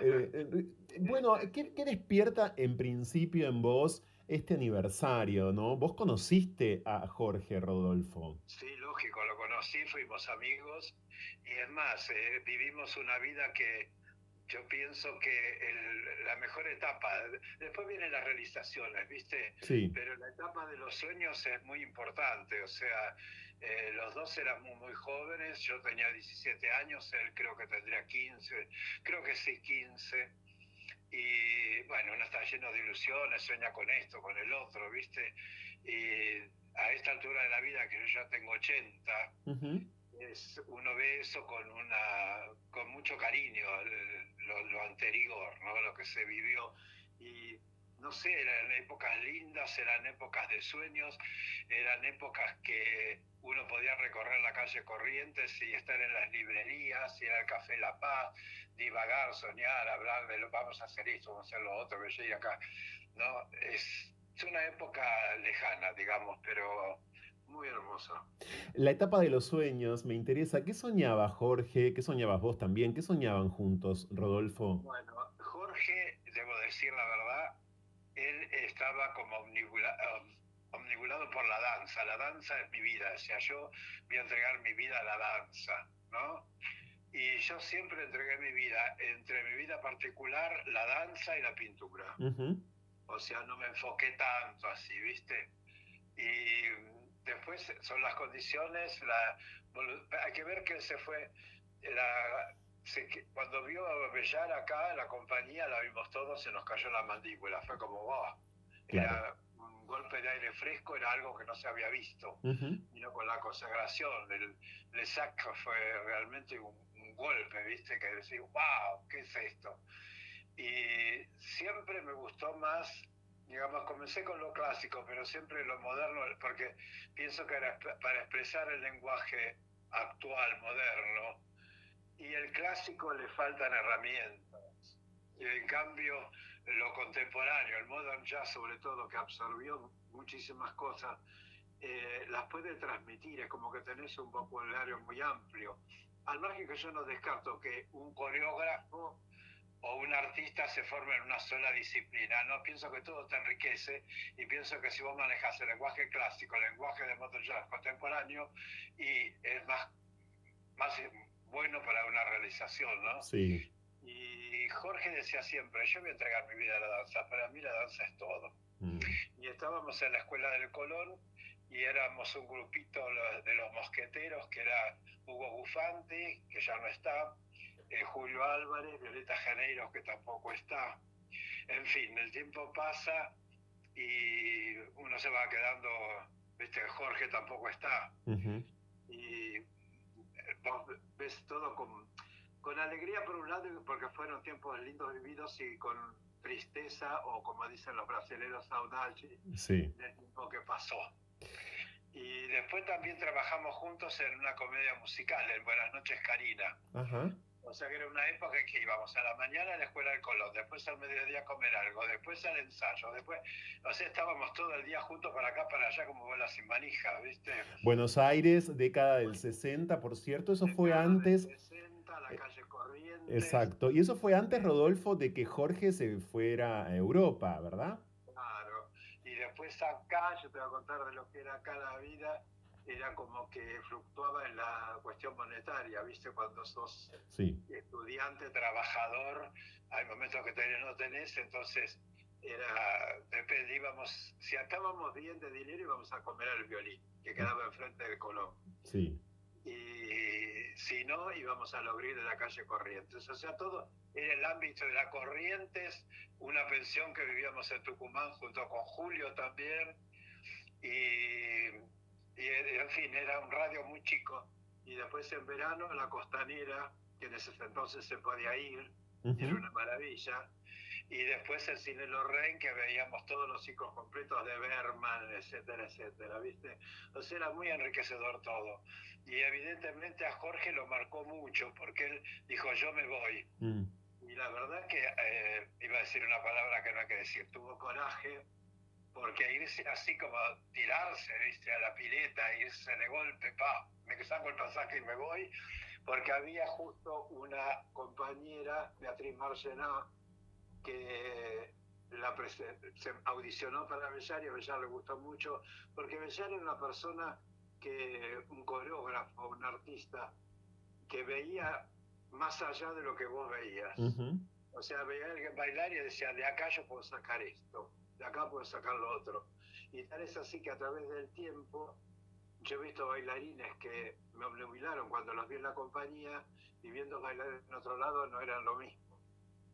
eh, bueno, ¿qué, qué despierta en principio en vos este aniversario, no? Vos conociste a Jorge Rodolfo. Sí, lógico, lo conocí, fuimos amigos y es más, eh, vivimos una vida que yo pienso que el- la mejor etapa, después vienen las realizaciones, ¿viste? Sí. Pero la etapa de los sueños es muy importante, o sea, eh, los dos éramos muy jóvenes, yo tenía 17 años, él creo que tendría 15, creo que sí 15, y bueno, uno está lleno de ilusiones, sueña con esto, con el otro, ¿viste? Y a esta altura de la vida, que yo ya tengo 80, Ujú. es, uno ve eso con una con mucho cariño el- lo, lo anterior no lo que se vivió. Y no sé eran épocas lindas eran épocas de sueños eran épocas que uno podía recorrer la calle Corrientes y estar en las librerías ir al café La Paz divagar soñar hablar de lo vamos a hacer esto vamos a hacer lo otro que llegue acá no es, es una época lejana digamos pero muy hermosa La etapa de los sueños me interesa. ¿Qué soñaba Jorge? ¿Qué soñabas vos también? ¿Qué soñaban juntos, Rodolfo? Bueno, Jorge, debo decir la verdad, él estaba como omnibula- um, omnibulado por la danza. La danza es mi vida, o sea, yo voy a entregar mi vida a la danza, ¿no? Y yo siempre entregué mi vida, entre mi vida particular, la danza y la pintura. Ujú. O sea, no me enfoqué tanto así, ¿viste? Y después son las condiciones, la, hay que ver que él se fue, la, se cuando vio a Bellar acá, la compañía, la vimos todos, se nos cayó la mandíbula, fue como, wow, era un golpe de aire fresco era algo que no se había visto. Ujú. Vino con la consagración. El Le Sac fue realmente un, un golpe, ¿viste? Que decís, wow, ¿qué es esto? Y siempre me gustó más, digamos, comencé con lo clásico, pero siempre lo moderno, porque pienso que era para expresar el lenguaje actual, moderno, y el clásico le faltan herramientas. Y en cambio, lo contemporáneo, el modern jazz sobre todo, que absorbió muchísimas cosas, eh, las puede transmitir, es como que tenés un vocabulario muy amplio. Al margen que yo no descarto que un coreógrafo o un artista se forme en una sola disciplina, no pienso que todo te enriquece y pienso que si vos manejas el lenguaje clásico, el lenguaje de jazz contemporáneo, y es más, más bueno para una realización, ¿no? Sí. Y Jorge decía siempre, yo voy a entregar mi vida a la danza, para mí la danza es todo. Mm. Y estábamos en la escuela del Colón y éramos un grupito de los mosqueteros, que era Hugo Bufante, que ya no está, eh, Julio Álvarez, Violeta Janeiros, que tampoco está. En fin, el tiempo pasa y uno se va quedando, viste, Jorge tampoco está Ujú. y eh, vos ves todo con, con alegría por un lado, porque fueron tiempos lindos vividos y con tristeza o como dicen los brasileños, saudade Sí. del tiempo que pasó. Y después también trabajamos juntos en una comedia musical, en Buenas noches Karina. Ajá. O sea que era una época en que íbamos a la mañana a la escuela del Colón, después al mediodía a comer algo, después al ensayo, después, o sea, estábamos todo el día juntos para acá, para allá, como bolas sin manija, ¿viste? Buenos Aires, década del 60, por cierto, eso fue antes. 60, la calle Corrientes. Exacto. Y eso fue antes, Rodolfo, de que Jorge se fuera a Europa, ¿verdad? Claro. Y después acá, yo te voy a contar de lo que era acá la vida, era como que fluctuaba en la cuestión monetaria, ¿viste? Cuando sos Sí. estudiante, trabajador, hay momentos que tenés, no tenés, entonces era, depende, íbamos, si estábamos bien de dinero íbamos a comer al violín, que quedaba enfrente del Colón. Sí. Y si no, íbamos a lograr de la calle Corrientes. O sea, todo era el ámbito de la Corrientes, una pensión que vivíamos en Tucumán junto con Julio también. Y, y, en fin, era un radio muy chico. Y después en verano la costanera, que en ese entonces se podía ir, y era una maravilla. Y después el cine Lorraine, que veíamos todos los ciclos completos de Berman, etcétera, etcétera, ¿viste? O sea, era muy enriquecedor todo. Y evidentemente a Jorge lo marcó mucho, porque él dijo, yo me voy. Mm. Y la verdad que, eh, iba a decir una palabra que no hay que decir, tuvo coraje, porque irse así como tirarse, ¿viste? A la pileta, irse de golpe, pa, me saco el pasaje y me voy, porque había justo una compañera, Beatriz Marcená, que la se audicionó para Bellar y a Bellar le gustó mucho, porque Bellar era una persona que, un coreógrafo, un artista, que veía más allá de lo que vos veías. O sea, veía a alguien bailar y decía, de acá yo puedo sacar esto, de acá puedo sacar lo otro. Y tal es así que a través del tiempo yo he visto bailarines que me obnubilaron cuando los vi en la compañía y viendo bailar en otro lado no eran lo mismo.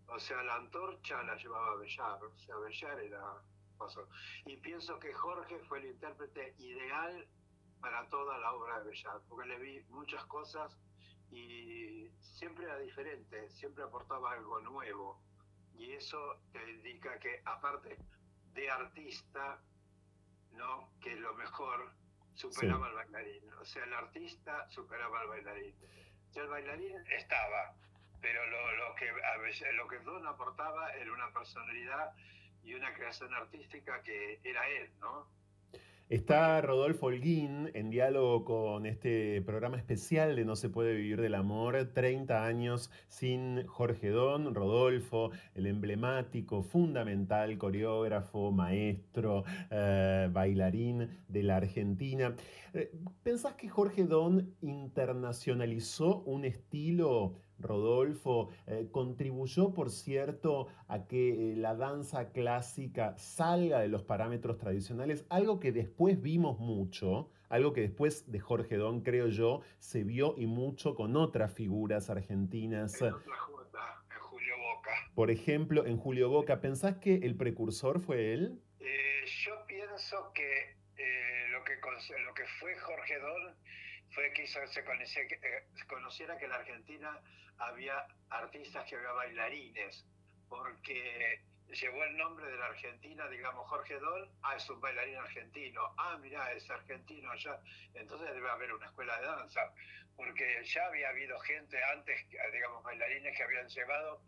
O sea, la antorcha la llevaba Bellar, o sea, Bellar era... Y pienso que Jorge fue el intérprete ideal para toda la obra de Bellar, porque le vi muchas cosas y siempre era diferente, siempre aportaba algo nuevo. Y eso te indica que aparte de artista, ¿no? que lo mejor superaba al bailarín. O sea, el artista superaba al bailarín. Sea, el bailarín estaba, pero lo, lo que a veces, lo que Don aportaba era una personalidad y una creación artística que era él, ¿no? Está Rodolfo Holguín en diálogo con este programa especial de No se puede vivir del amor, 30 años sin Jorge Don, Rodolfo, el emblemático, fundamental coreógrafo, maestro, eh, bailarín de la Argentina. Eh, ¿Pensás que Jorge Don internacionalizó un estilo, Rodolfo, eh, contribuyó, por cierto, a que eh, la danza clásica salga de los parámetros tradicionales? Algo que después vimos mucho, algo que después de Jorge Don, creo yo, se vio y mucho con otras figuras argentinas. En otra jota, en Julio Boca. Por ejemplo, en Julio Boca, ¿pensás que el precursor fue él? Eh, yo pienso que lo, que lo que fue Jorge Don fue que se conociera, que, eh, se conociera que en la Argentina había artistas que había bailarines, porque llevó el nombre de la Argentina, digamos, Jorge Don, ah, es un bailarín argentino, ah, mirá, es argentino allá, entonces debe haber una escuela de danza, porque ya había habido gente antes, digamos, bailarines que habían llevado,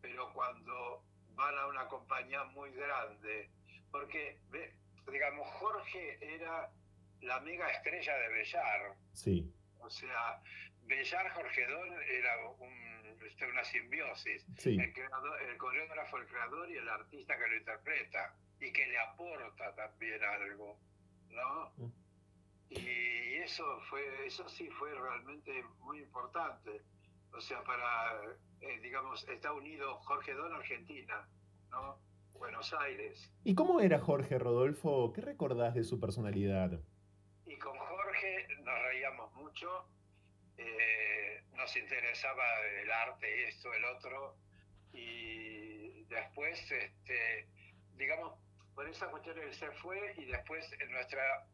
pero cuando van a una compañía muy grande, porque, digamos, Jorge era la mega estrella de Bellar, Sí. o sea, Bellar Jorge Don era un, este, una simbiosis. Sí. El, creador, el coreógrafo, el creador y el artista que lo interpreta y que le aporta también algo, ¿no? Mm. Y eso fue, eso sí fue realmente muy importante. O sea, para, eh, digamos, está unido Jorge Don Argentina, ¿no? Buenos Aires. ¿Y cómo era Jorge Rodolfo? ¿Qué recordás de su personalidad? Y con Jorge nos reíamos mucho, eh, nos interesaba el arte, esto, el otro, y después, este, digamos, por esa cuestión él se fue y después nuestra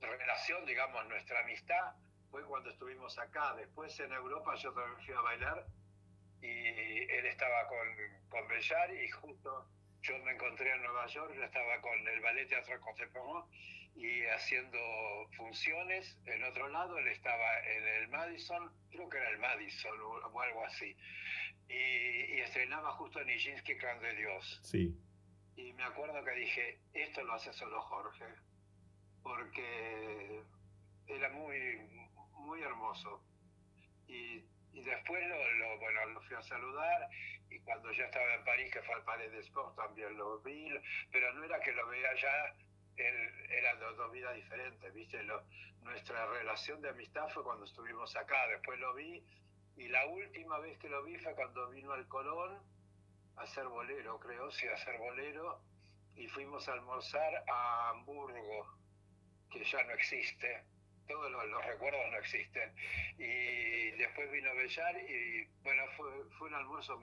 relación, digamos, nuestra amistad fue cuando estuvimos acá. Después en Europa yo también fui a bailar y él estaba con, con Bellar y justo yo me encontré en Nueva York, yo estaba con el Ballet Teatro Contemporáneo y haciendo funciones. En otro lado, él estaba en el Madison, creo que era el Madison o, algo así, y, y estrenaba justo Nijinsky, Clan de Dios. Sí. Y me acuerdo que dije, esto lo hace solo Jorge, porque era muy, muy hermoso. Y, y después lo, lo- bueno, lo fui a saludar y cuando ya estaba en París, que fue al Palais de también lo vi, pero no era que lo veía ya, él, eran dos, dos vidas diferentes, ¿viste? Lo- nuestra relación de amistad fue cuando estuvimos acá, después lo vi y la última vez que lo vi fue cuando vino al Colón a hacer bolero, creo, sí, a hacer bolero, y fuimos a almorzar a Hamburgo, que ya no existe, todos los, los recuerdos no existen, y después vino Bellar y bueno, fue, fue un almuerzo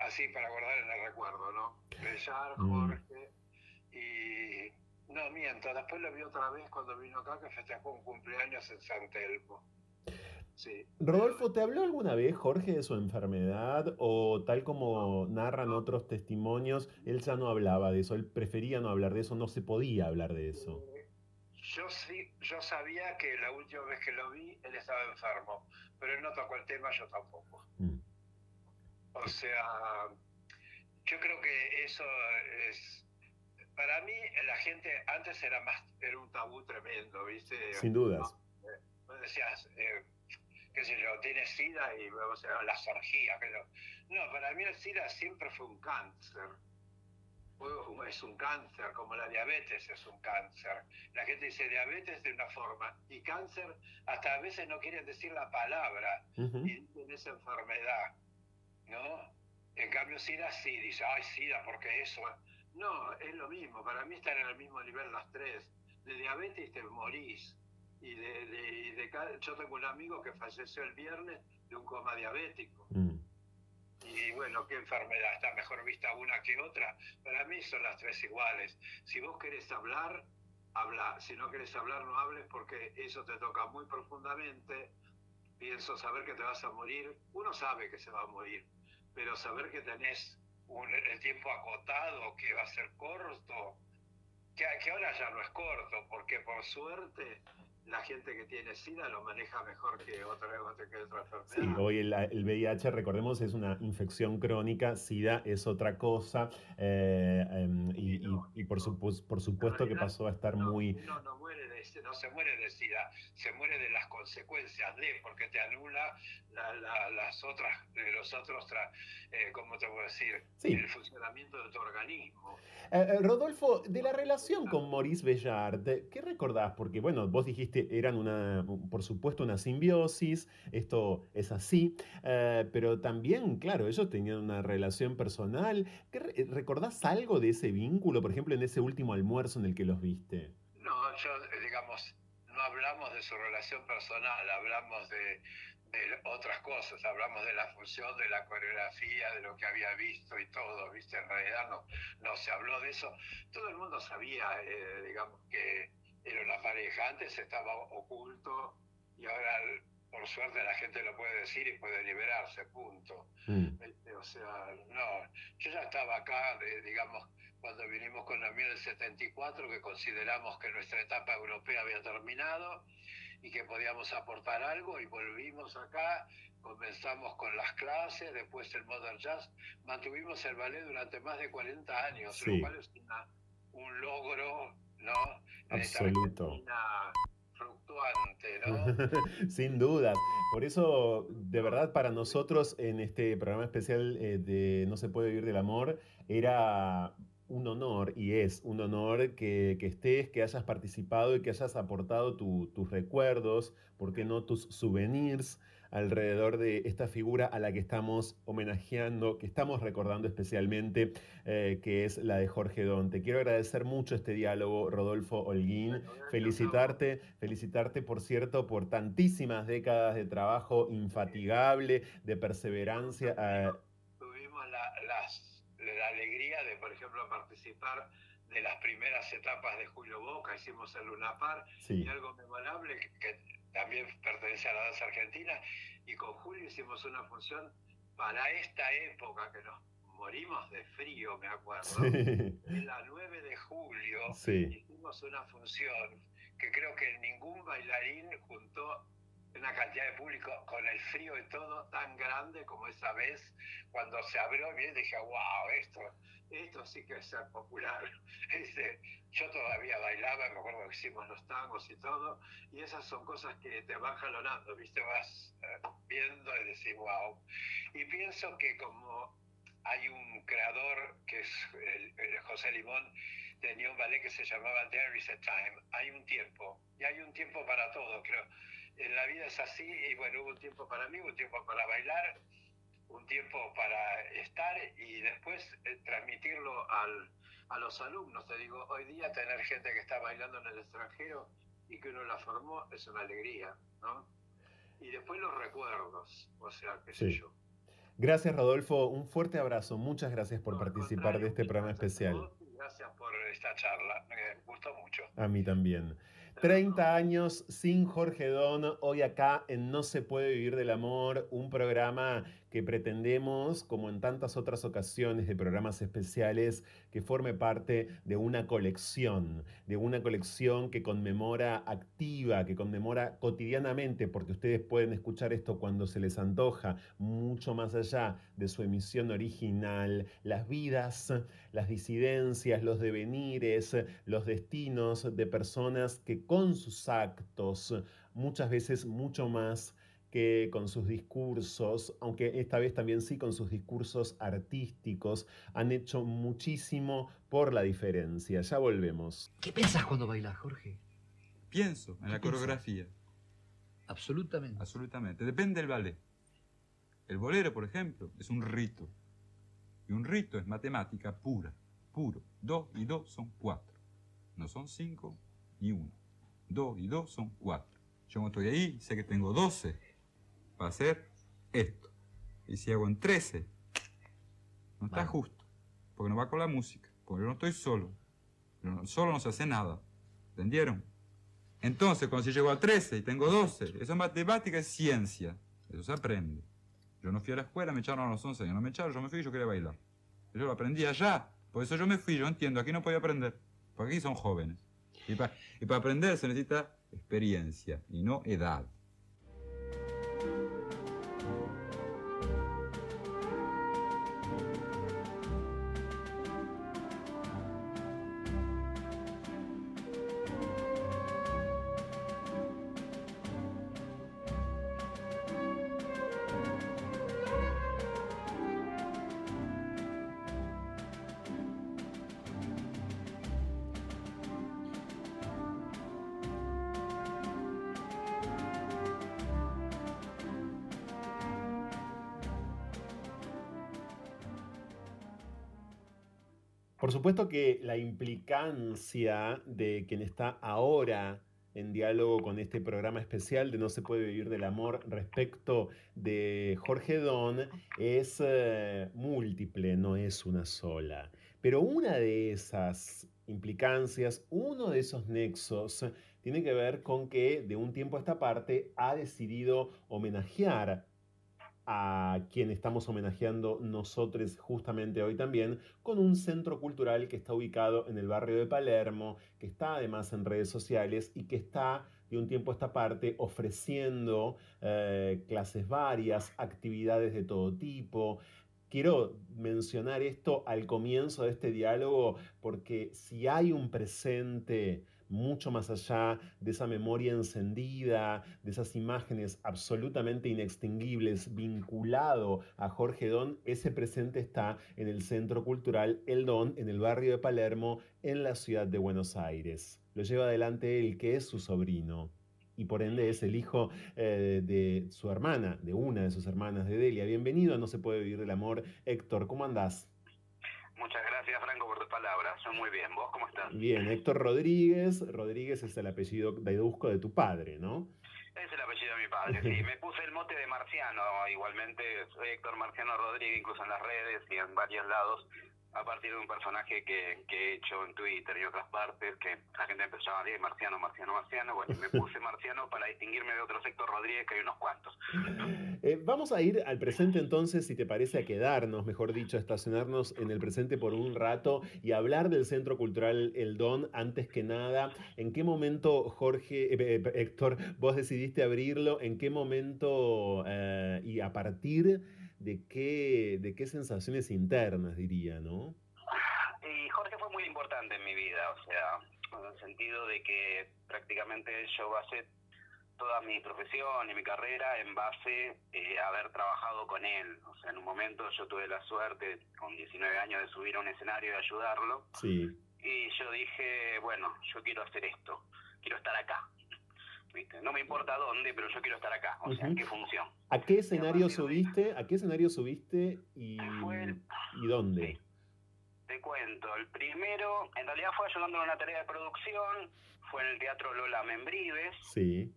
así para guardar en el recuerdo, ¿no? Bellar, Mm. Jorge, y no miento, después lo vi otra vez cuando vino acá que festejó un cumpleaños en San Telmo. Sí. Rodolfo, ¿te habló alguna vez Jorge de su enfermedad o tal como narran otros testimonios, él ya no hablaba de eso, él prefería no hablar de eso, no se podía hablar de eso? Yo sí, yo sabía que la última vez que lo vi, él estaba enfermo, pero él no tocó el tema, yo tampoco. Mm. O sea, yo creo que eso es, para mí la gente antes era más, era un tabú tremendo, ¿viste? Sin dudas. Vos decías, eh, qué sé yo, tienes SIDA y las orgías, pero no, para mí el SIDA siempre fue un cáncer. Es un cáncer, como la diabetes es un cáncer. La gente dice diabetes de una forma y cáncer hasta a veces no quieren decir la palabra y dicen esa enfermedad, ¿no? En cambio SIDA sí, dice, ay SIDA, porque eso. No, es lo mismo, para mí están en el mismo nivel las tres. De diabetes te morís. Y de, de- de yo tengo un amigo que falleció el viernes de un coma diabético. Mm. Y bueno, ¿qué enfermedad? ¿Está mejor vista una que otra? Para mí son las tres iguales. Si vos querés hablar, habla. Si no querés hablar, no hables porque eso te toca muy profundamente. Pienso saber que te vas a morir. Uno sabe que se va a morir, pero saber que tenés un- el tiempo acotado, que va a ser corto, que, que ahora ya no es corto, porque por suerte la gente que tiene SIDA lo maneja mejor que otra, que otra Sí, enfermedad. hoy el, el VIH, recordemos, es una infección crónica, SIDA es otra cosa, eh, em, y, y- y por, supu- por supuesto que pasó a estar muy... Uno no muere no se muere de SIDA, se muere de las consecuencias de, porque te anula la- la- las otras, los otros, eh, ¿cómo te puedo decir? Sí. El funcionamiento de tu organismo. Eh, eh, Rodolfo, de la relación con Maurice Bellard, ¿qué recordás? Porque, bueno, vos dijiste, eran una, por supuesto, una simbiosis, esto es así, eh, pero también, claro, ellos tenían una relación personal. ¿Qué re- ¿Recordás algo de ese vínculo, por ejemplo, en ese último almuerzo en el que los viste? No, yo, digamos, no hablamos de su relación personal, hablamos de, de otras cosas, hablamos de la función, de la coreografía, de lo que había visto y todo, ¿viste? En realidad no, no se habló de eso. Todo el mundo sabía, eh, digamos, que era una pareja. Antes estaba oculto y ahora, por suerte, la gente lo puede decir y puede liberarse, punto. ¿Viste? O sea, no, yo ya estaba acá, digamos, cuando vinimos con la mía del 74, que consideramos que nuestra etapa europea había terminado y que podíamos aportar algo y volvimos acá, comenzamos con las clases, después el Modern Jazz, mantuvimos el ballet durante más de 40 años, Sí. lo cual es una- un logro, ¿no? Absoluto. Fluctuante, ¿no? Sin duda. Por eso, de verdad, para nosotros en este programa especial eh, de No se puede vivir del amor, era un honor y es un honor que, que estés, que hayas participado y que hayas aportado tu- tus recuerdos, ¿por qué no tus souvenirs? alrededor de esta figura a la que estamos homenajeando, que estamos recordando especialmente, eh, que es la de Jorge Don. Te quiero agradecer mucho este diálogo, Rodolfo Holguín, felicitarte, felicitarte, por cierto, por tantísimas décadas de trabajo infatigable, de perseverancia. eh, tuvimos la, las- la alegría de, por ejemplo, participar de las primeras etapas de Julio Boca, hicimos el Lunapar, Sí. y algo memorable que, que también pertenece a la danza argentina, y con Julio hicimos una función para esta época que nos morimos de frío, me acuerdo. Sí. En la 9 de julio Sí. hicimos una función que creo que ningún bailarín juntó una cantidad de público con el frío y todo tan grande como esa vez cuando se abrió bien dije wow esto esto sí que es ser popular Este, yo todavía bailaba me acuerdo que hicimos los tangos y todo y esas son cosas que te van jalonando viste vas eh, viendo y decís wow y pienso que como hay un creador que es José Limón tenía un ballet que se llamaba There is a Time. Hay un tiempo, y hay un tiempo para todo, creo. En la vida es así, y bueno, hubo un tiempo para mí, un tiempo para bailar, un tiempo para estar y después eh, transmitirlo al, a los alumnos. Te digo, hoy día tener gente que está bailando en el extranjero y que uno la formó es una alegría, ¿no? Y después los recuerdos, o sea, qué sé Sí. yo. Gracias, Rodolfo. Un fuerte abrazo. Muchas gracias por participar de este programa especial. Gracias por esta charla, me gustó mucho. A mí también. 30 años sin Jorge Don, hoy acá en No se puede vivir del amor, un programa que pretendemos, como en tantas otras ocasiones de programas especiales, que forme parte de una colección, de una colección que conmemora activa, que conmemora cotidianamente, porque ustedes pueden escuchar esto cuando se les antoja, mucho más allá de su emisión original, las vidas, las disidencias, los devenires, los destinos de personas que con sus actos, muchas veces mucho más que con sus discursos, aunque esta vez también sí con sus discursos artísticos, han hecho muchísimo por la diferencia. Ya volvemos. ¿Qué pensás cuando bailas, Jorge? Pienso en la coreografía. Absolutamente. Absolutamente. Depende del ballet. El bolero, por ejemplo, es un rito. Y un rito es matemática pura, puro. Dos y dos son cuatro. No son cinco ni uno. Dos y dos son cuatro. Yo no estoy ahí, sé que tengo doce para hacer esto. Y si hago en trece, no está Vale. justo. Porque no va con la música. Porque yo no estoy solo. No- solo no se hace nada. ¿Entendieron? Entonces, cuando si llego a 13 y tengo 12, eso es matemática, es ciencia. Eso se aprende. Yo no fui a la escuela, me echaron a los 11 años. No me echaron, yo me fui y yo quería bailar. Yo lo aprendí allá. Por eso yo me fui, yo entiendo. Aquí no podía aprender. Porque aquí son jóvenes. Y, pa- y para aprender se necesita experiencia y no edad. Por supuesto que la implicancia de quien está ahora en diálogo con este programa especial de No se puede vivir del amor respecto de Jorge Don es eh, múltiple, no es una sola. Pero una de esas implicancias, uno de esos nexos, tiene que ver con que de un tiempo a esta parte ha decidido homenajear a quien estamos homenajeando nosotros justamente hoy también, con un centro cultural que está ubicado en el barrio de Palermo, que está además en redes sociales y que está de un tiempo a esta parte ofreciendo eh, clases varias, actividades de todo tipo. Quiero mencionar esto al comienzo de este diálogo porque si hay un presente mucho más allá de esa memoria encendida, de esas imágenes absolutamente inextinguibles vinculado a Jorge Don, ese presente está en el Centro Cultural El Don, en el barrio de Palermo, en la ciudad de Buenos Aires. Lo lleva adelante él, que es su sobrino y por ende es el hijo eh, de su hermana, de una de sus hermanas de Delia. Bienvenido a No se puede vivir del amor. Héctor, ¿cómo andás? Muchas gracias, Franco, por tus palabras. Muy bien. ¿Vos cómo estás? Bien, Héctor Rodríguez. Rodríguez es el apellido deduzco de tu padre, ¿no? Es el apellido de mi padre, sí. Me puse el mote de Marciano, igualmente. Soy Héctor Marciano Rodríguez, incluso en las redes y en varios lados a partir de un personaje que, que, he hecho en Twitter y otras partes, que la gente empezó a llamar Marciano, Marciano, Marciano. Bueno, me puse Marciano para distinguirme de otro sector Rodríguez, que hay unos cuantos. Eh, vamos a ir al presente entonces, si te parece, a quedarnos, mejor dicho, a estacionarnos en el presente por un rato y hablar del Centro Cultural El Don antes que nada. ¿En qué momento, Jorge, eh, eh, Héctor, vos decidiste abrirlo? ¿En qué momento y a partir de qué, de qué sensaciones internas, diría, ¿no? Y Jorge fue muy importante en mi vida, o sea, en el sentido de que prácticamente yo basé toda mi profesión y mi carrera en base eh, a haber trabajado con él. O sea, en un momento yo tuve la suerte, con 19 años, de subir a un escenario y ayudarlo. Sí. Y yo dije, bueno, yo quiero hacer esto, quiero estar acá. ¿Viste? No me importa dónde, pero yo quiero estar acá, o sea, en qué función. ¿A qué escenario subiste? ¿A qué escenario subiste y, y dónde? Te cuento, el primero, en realidad fue ayudando en una tarea de producción, fue en el Teatro Lola Membrives, Sí.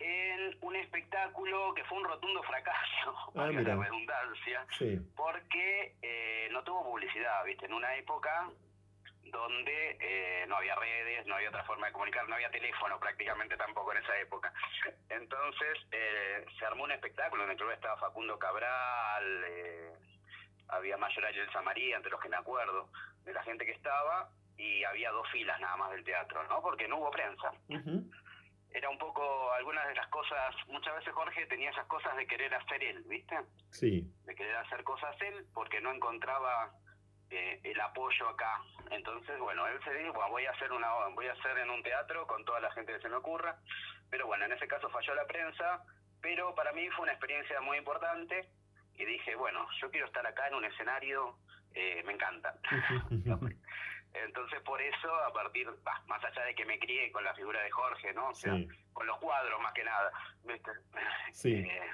en un espectáculo que fue un rotundo fracaso, Ah, la redundancia, Sí. porque eh, no tuvo publicidad, ¿viste? En una época donde eh, no había redes, no había otra forma de comunicar, no había teléfono prácticamente tampoco en esa época. Entonces eh, se armó un espectáculo en el club estaba Facundo Cabral, eh, había Mayoral y Elsa María, entre los que me acuerdo, de la gente que estaba, y había dos filas nada más del teatro, ¿no? Porque no hubo prensa. Era un poco algunas de las cosas, muchas veces Jorge tenía esas cosas de querer hacer él, ¿viste? Sí. de querer hacer cosas él porque no encontraba eh, el apoyo acá. Entonces, bueno, él se dijo, "Bueno, voy a hacer una voy a hacer en un teatro con toda la gente que se me ocurra. Pero bueno, en ese caso falló la prensa, pero para mí fue una experiencia muy importante y dije, bueno, yo quiero estar acá en un escenario, eh, me encanta. Entonces, por eso, a partir, bah, más allá de que me crié con la figura de Jorge, ¿no? O sea, Sí. con los cuadros más que nada. Sí. Eh,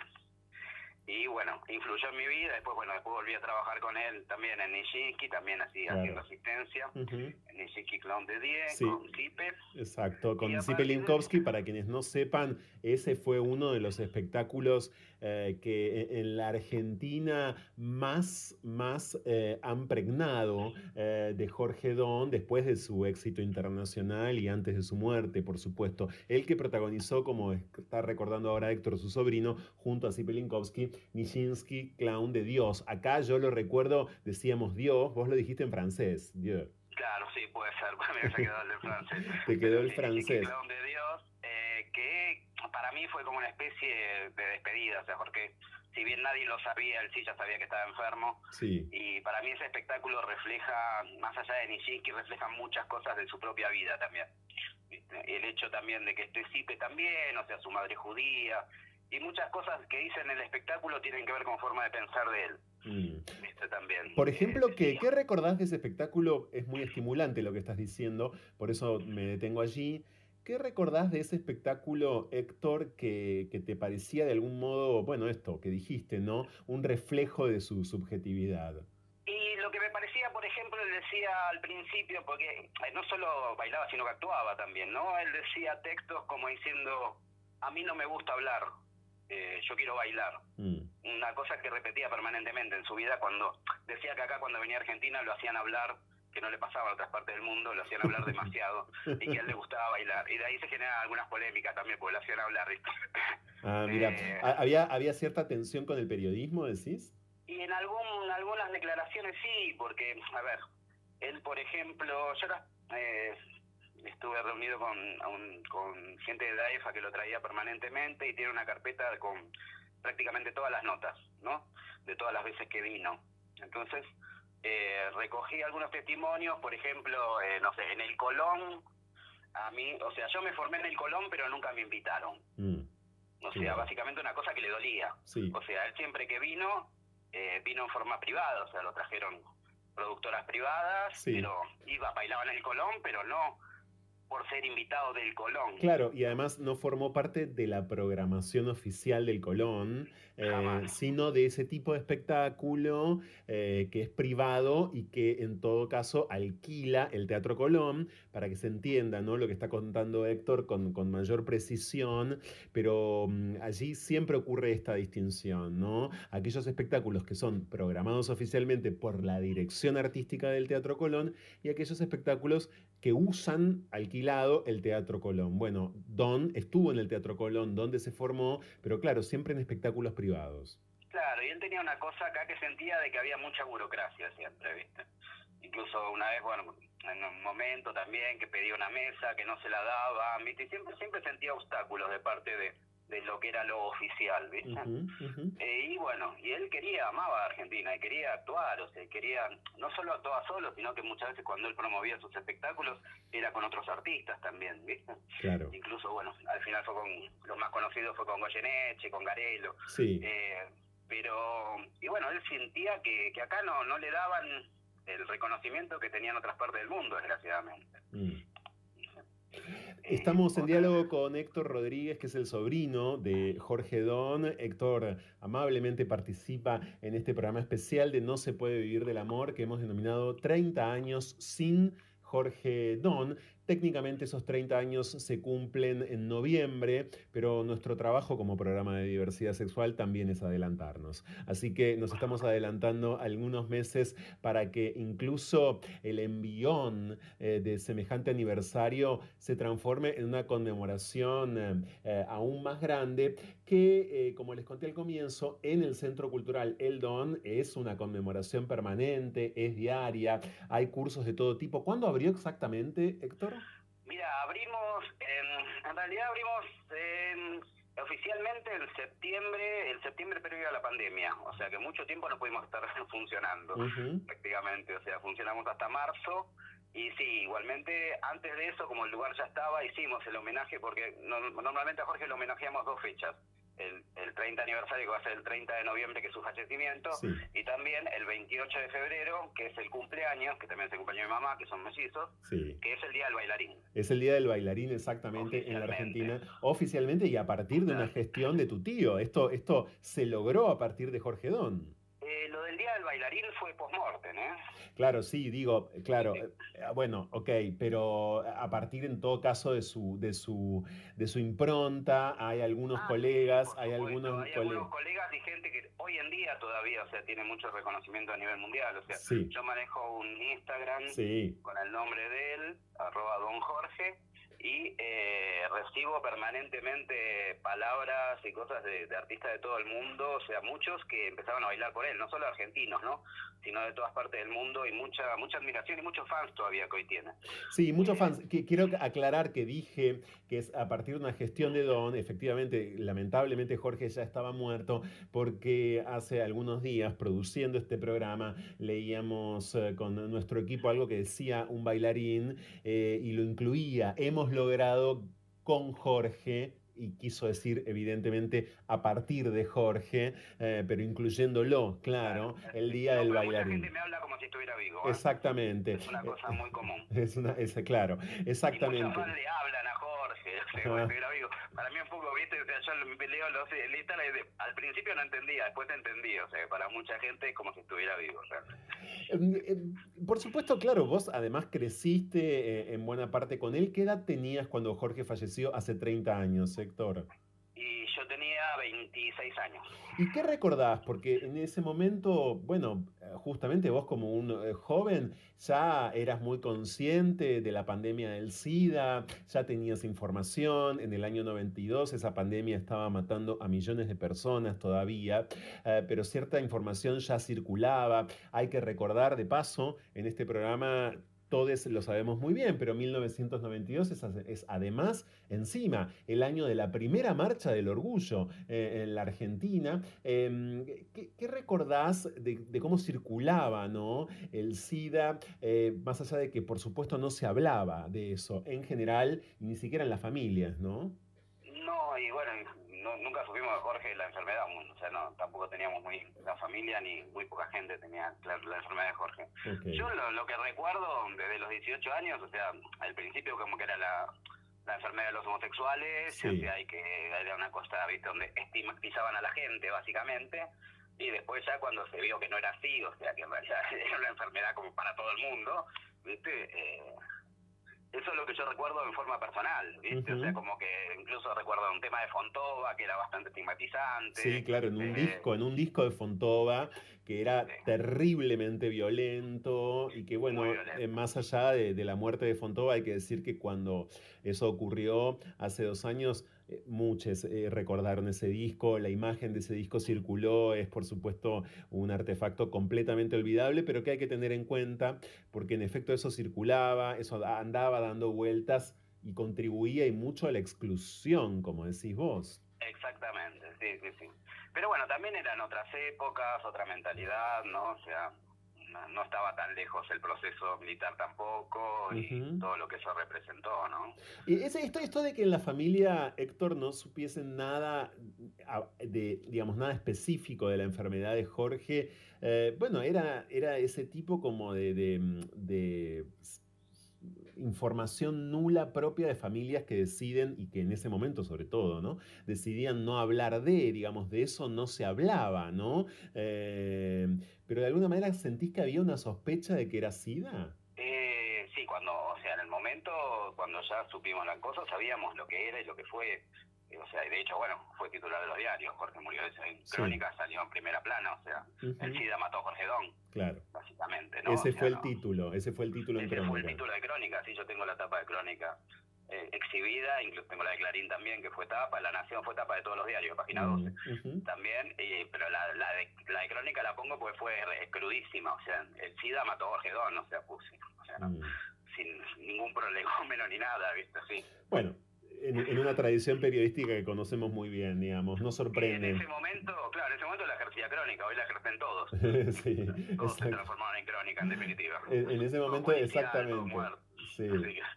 y bueno, influyó en mi vida. Después, bueno, después volví a trabajar con él también en Nijinsky, también así Claro. haciendo asistencia. En Nijinsky Clown de 10, Sí. con Zipe. Exacto, con Zipe Linkowski, para quienes no sepan, ese fue uno de los espectáculos eh, que e- en la Argentina más, más eh, han pregnado eh, de Jorge Don después de su éxito internacional y antes de su muerte, por supuesto. El que protagonizó, como está recordando ahora Héctor, su sobrino, junto a Zipe Linkowski, Nijinsky, Clown de Dios. Acá yo lo recuerdo, decíamos Dios, vos lo dijiste en francés, Dios. Claro, sí, puede ser. Se quedó el de francés. Te quedó el francés. Clown de Dios, eh, que para mí fue como una especie de despedida. O sea, porque si bien nadie lo sabía, él sí ya sabía que estaba enfermo. Sí. Y para mí ese espectáculo refleja, más allá de Nijinsky, refleja muchas cosas de su propia vida también. ¿Viste? El hecho también de que esté Zipe también, o sea, su madre judía, y muchas cosas que dice en el espectáculo tienen que ver con forma de pensar de él. Mm. ¿Viste? También. Por ejemplo, ¿qué, ¿qué recordás de ese espectáculo? Es muy estimulante lo que estás diciendo, por eso me detengo allí. ¿Qué recordás de ese espectáculo, Héctor, que, que te parecía de algún modo, bueno, esto que dijiste, ¿no? Un reflejo de su subjetividad. Y lo lo que me parecía, por ejemplo, él decía al principio, porque eh, no solo bailaba, sino que actuaba también, ¿no? Él decía textos como diciendo, a mí no me gusta hablar, eh, yo quiero bailar. Mm. Una cosa que repetía permanentemente en su vida cuando decía que acá cuando venía a Argentina lo hacían hablar, que no le pasaba en otras partes del mundo, lo hacían hablar demasiado y que a él le gustaba bailar. Y de ahí se generan algunas polémicas también, porque lo hacían hablar. Ah, mira, Eh, ¿ha- ¿había, ¿había cierta tensión con el periodismo, decís? Y en algún, algunas declaraciones sí, porque, a ver, él, por ejemplo, yo era, eh, estuve reunido con, a un- con gente de la EFA que lo traía permanentemente y tiene una carpeta con prácticamente todas las notas, ¿no? De todas las veces que vino. Entonces, eh, recogí algunos testimonios, por ejemplo, eh, no sé, en el Colón, a mí, o sea, yo me formé en el Colón, pero nunca me invitaron. Mm, O sea, básicamente una cosa que le dolía. Sí. O sea, él siempre que vino, eh, vino en forma privada, o sea, lo trajeron productoras privadas, Sí. pero iba, bailaba en el Colón, pero no por ser invitado del Colón. Claro, y además no formó parte de la programación oficial del Colón, eh, sino de ese tipo de espectáculo eh, que es privado y que en todo caso alquila el Teatro Colón, para que se entienda ¿no? lo que está contando Héctor con, con mayor precisión, pero mm, allí siempre ocurre esta distinción, ¿no? Aquellos espectáculos que son programados oficialmente por la dirección artística del Teatro Colón y aquellos espectáculos que usan alquilado el Teatro Colón. Bueno, Don estuvo en el Teatro Colón, donde se formó, pero claro, siempre en espectáculos privados. Claro, y él tenía una cosa acá que sentía de que había mucha burocracia siempre, ¿viste? Incluso una vez, bueno, en un momento también que pedía una mesa, que no se la daba, ¿viste? Y siempre, siempre sentía obstáculos de parte de, de lo que era lo oficial, ¿viste? Eh, y bueno, y él quería, amaba a Argentina, y quería actuar, o sea, quería, no solo actuaba solo, sino que muchas veces cuando él promovía sus espectáculos era con otros artistas también, ¿viste? Claro. Incluso, bueno, al final fue con, los más conocidos fue con Goyeneche, con Garelo. Sí. Eh, pero, y bueno, él sentía que, que acá no, no le daban el reconocimiento que tenía en otras partes del mundo, desgraciadamente. Mm. Estamos en diálogo con Héctor Rodríguez, que es el sobrino de Jorge Don. Héctor amablemente participa en este programa especial de No se puede vivir del amor que hemos denominado 30 años sin Jorge Don. Técnicamente esos 30 años se cumplen en noviembre, pero nuestro trabajo como programa de diversidad sexual también es adelantarnos. Así que nos estamos adelantando algunos meses para que incluso el envión eh, de semejante aniversario se transforme en una conmemoración eh, eh, aún más grande que, eh, como les conté al comienzo, en el Centro Cultural El Don es una conmemoración permanente, es diaria, hay cursos de todo tipo. ¿Cuándo abrió exactamente, Héctor? Mira, abrimos, en, en realidad abrimos en- oficialmente en septiembre, el septiembre previo a la pandemia, o sea que mucho tiempo no pudimos estar funcionando prácticamente, o sea, funcionamos hasta marzo y sí, igualmente antes de eso, como el lugar ya estaba, hicimos el homenaje porque no- normalmente a Jorge lo homenajeamos dos fechas. El, el 30 aniversario que va a ser el 30 de noviembre, que es su fallecimiento, Sí. y también el 28 de febrero, que es el cumpleaños, que también es el cumpleaños de mi mamá, que son mellizos, Sí. que es el Día del Bailarín. Es el Día del Bailarín exactamente en la Argentina, oficialmente y a partir de una gestión de tu tío. Esto, esto se logró a partir de Jorge Don. Eh, lo del Día del Bailarín fue post-mortem, ¿eh? Claro, sí, digo, claro, eh, bueno, ok, pero a partir en todo caso de su, de su, de su impronta, hay algunos colegas, hay algunos Hay colegas. algunos colegas y gente que hoy en día todavía, o sea, tiene mucho reconocimiento a nivel mundial. O sea, Sí. yo manejo un Instagram Sí. con el nombre de él, arroba don Jorge, y eh, recibo permanentemente palabras y cosas de, artistas de todo el mundo, o sea, muchos que empezaban a bailar por él, no solo argentinos, ¿no? Sino de todas partes del mundo y mucha mucha admiración y muchos fans todavía que hoy tiene. Sí, muchos fans. Quiero aclarar que dije que es a partir de una gestión de Don, efectivamente, lamentablemente Jorge ya estaba muerto, porque hace algunos días, produciendo este programa, leíamos eh, con nuestro equipo algo que decía un bailarín eh, y lo incluía. Hemos logrado con Jorge. Y quiso decir, evidentemente, a partir de Jorge, eh, pero incluyéndolo, claro, el día del Mucha bailarín. gente me habla como si estuviera vivo. ¿eh? Exactamente. Es una cosa muy común. Es una, es, claro, exactamente. Muchos fans le hablan Para mí un poco, viste, o sea, yo leo los listas, al principio no entendía, después entendí, o sea, para mucha gente es como si estuviera vivo. Em, em, por supuesto, claro, vos además creciste eh, en buena parte con él. ¿Qué edad tenías cuando Jorge falleció hace 30 años, Héctor? Yo tenía 26 años. ¿Y qué recordás? Porque en ese momento, bueno, justamente vos como un eh, joven ya eras muy consciente de la pandemia del SIDA, ya tenías información, en el año 92 esa pandemia estaba matando a millones de personas todavía, eh, pero cierta información ya circulaba. Hay que recordar de paso, en este programa todos lo sabemos muy bien, pero 1992 es, además encima el año de la primera marcha del orgullo eh, en la Argentina. Em, ¿qué, recordás de, cómo circulaba ¿no? el SIDA, eh, más allá de que por supuesto no se hablaba de eso en general, ni siquiera en las familias, ¿no? No, y bueno, la enfermedad, o sea, no, tampoco teníamos muy, la familia ni muy poca gente tenía la, enfermedad de Jorge. Yo lo, que recuerdo desde los 18 años, o sea, al principio como que era la, la enfermedad de los homosexuales, o sea, hay que era una cosa, ¿viste? donde estigmatizaban a la gente, básicamente, y después ya cuando se vio que no era así, o sea, que en realidad era una enfermedad como para todo el mundo, ¿viste? Eh, eso es lo que yo recuerdo en forma personal, ¿viste? O sea, como que incluso recuerdo un tema de Fontova que era bastante estigmatizante. Sí, claro, en un eh, disco, en un disco de Fontova que era terriblemente violento y que bueno, eh, más allá de, de, la muerte de Fontova, hay que decir que cuando eso ocurrió hace dos años, eh, muchos eh, recordaron ese disco, la imagen de ese disco circuló, es por supuesto un artefacto completamente olvidable, pero que hay que tener en cuenta porque en efecto eso circulaba, eso andaba dando vueltas y contribuía y mucho a la exclusión, como decís vos. Exactamente, sí, sí, sí. Pero bueno, también eran otras épocas, otra mentalidad, ¿no? O sea, no, estaba tan lejos el proceso militar tampoco y todo lo que eso representó, ¿no? Y ese, esto, esto de que en la familia Héctor no supiesen nada de, digamos, nada específico de la enfermedad de Jorge, eh, bueno, era, era ese tipo como de, de información nula propia de familias que deciden, y que en ese momento sobre todo, ¿no? Decidían no hablar de, digamos, de eso no se hablaba, ¿no? Eh, pero de alguna manera sentís que había una sospecha de que era SIDA. Eh, sí, cuando, o sea, en el momento, cuando ya supimos la cosa, sabíamos lo que era y lo que fue. O sea, de hecho, bueno, fue titular de los diarios. Jorge murió en Crónica, salió en primera plana. O sea, el SIDA mató a Jorge Don. Claro. Básicamente, ¿no? Ese fue el título, ese fue el título en Crónica. fue el título de Crónica, sí, yo tengo la tapa de Crónica eh, exhibida, incluso tengo la de Clarín también, que fue tapa, La Nación fue tapa de todos los diarios, página 12 también, pero la, la, de, la de Crónica la pongo porque fue crudísima, o sea, el SIDA mató a Jorge Don, o sea, puse, o sea, no, mm. sin ningún prolegómeno ni nada, ¿viste? Sí. Bueno, en, una tradición periodística que conocemos muy bien, digamos, no sorprende. En ese momento, claro, en ese momento la ejercía crónica, hoy la ejercen todos. sí, todos se transformaron en crónica, en definitiva. En, ese momento, exactamente. Sí,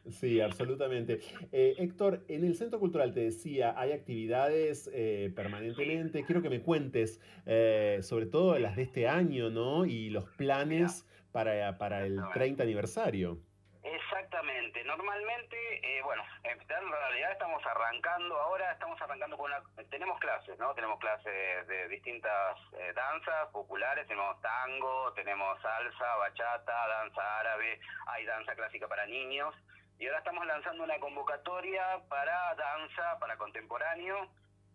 sí, absolutamente. Eh, Héctor, en el Centro Cultural te decía, hay actividades eh, permanentemente. Quiero que me cuentes eh, sobre todo las de este año, ¿no? Y los planes para, para el 30 aniversario. Exactamente. Normalmente, eh, bueno, en realidad estamos arrancando ahora, estamos arrancando con una... Tenemos clases, ¿no? Tenemos clases de distintas eh, danzas populares, tenemos tango, tenemos salsa, bachata, danza árabe, hay danza clásica para niños. Y ahora estamos lanzando una convocatoria para danza, para contemporáneo,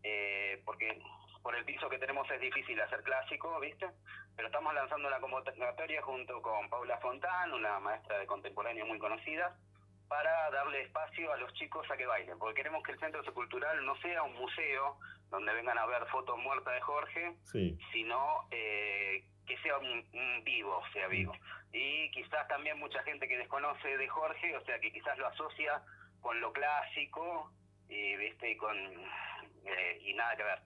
eh, porque por el piso que tenemos es difícil hacer clásico, ¿viste? Pero estamos lanzando una convocatoria junto con Paula Fontán, una maestra de contemporáneo muy conocida, para darle espacio a los chicos a que bailen, porque queremos que el Centro Cultural no sea un museo donde vengan a ver fotos muertas de Jorge, sino eh, que sea un, vivo, sea vivo. Y quizás también mucha gente que desconoce de Jorge, o sea, que quizás lo asocia con lo clásico y, ¿viste? y con eh, y nada que ver.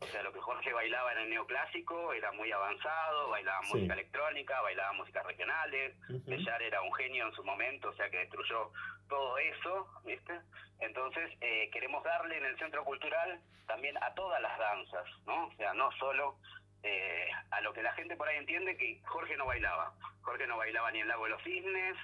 O sea, lo que Jorge bailaba en el neoclásico era muy avanzado, bailaba música electrónica, bailaba músicas regionales, uh era un genio en su momento, o sea que destruyó todo eso, ¿viste? Entonces, eh, queremos darle en el Centro Cultural también a todas las danzas, ¿no? O sea, no solo eh, a lo que la gente por ahí entiende que Jorge no bailaba. Jorge no bailaba ni el Lago de los Cisnes,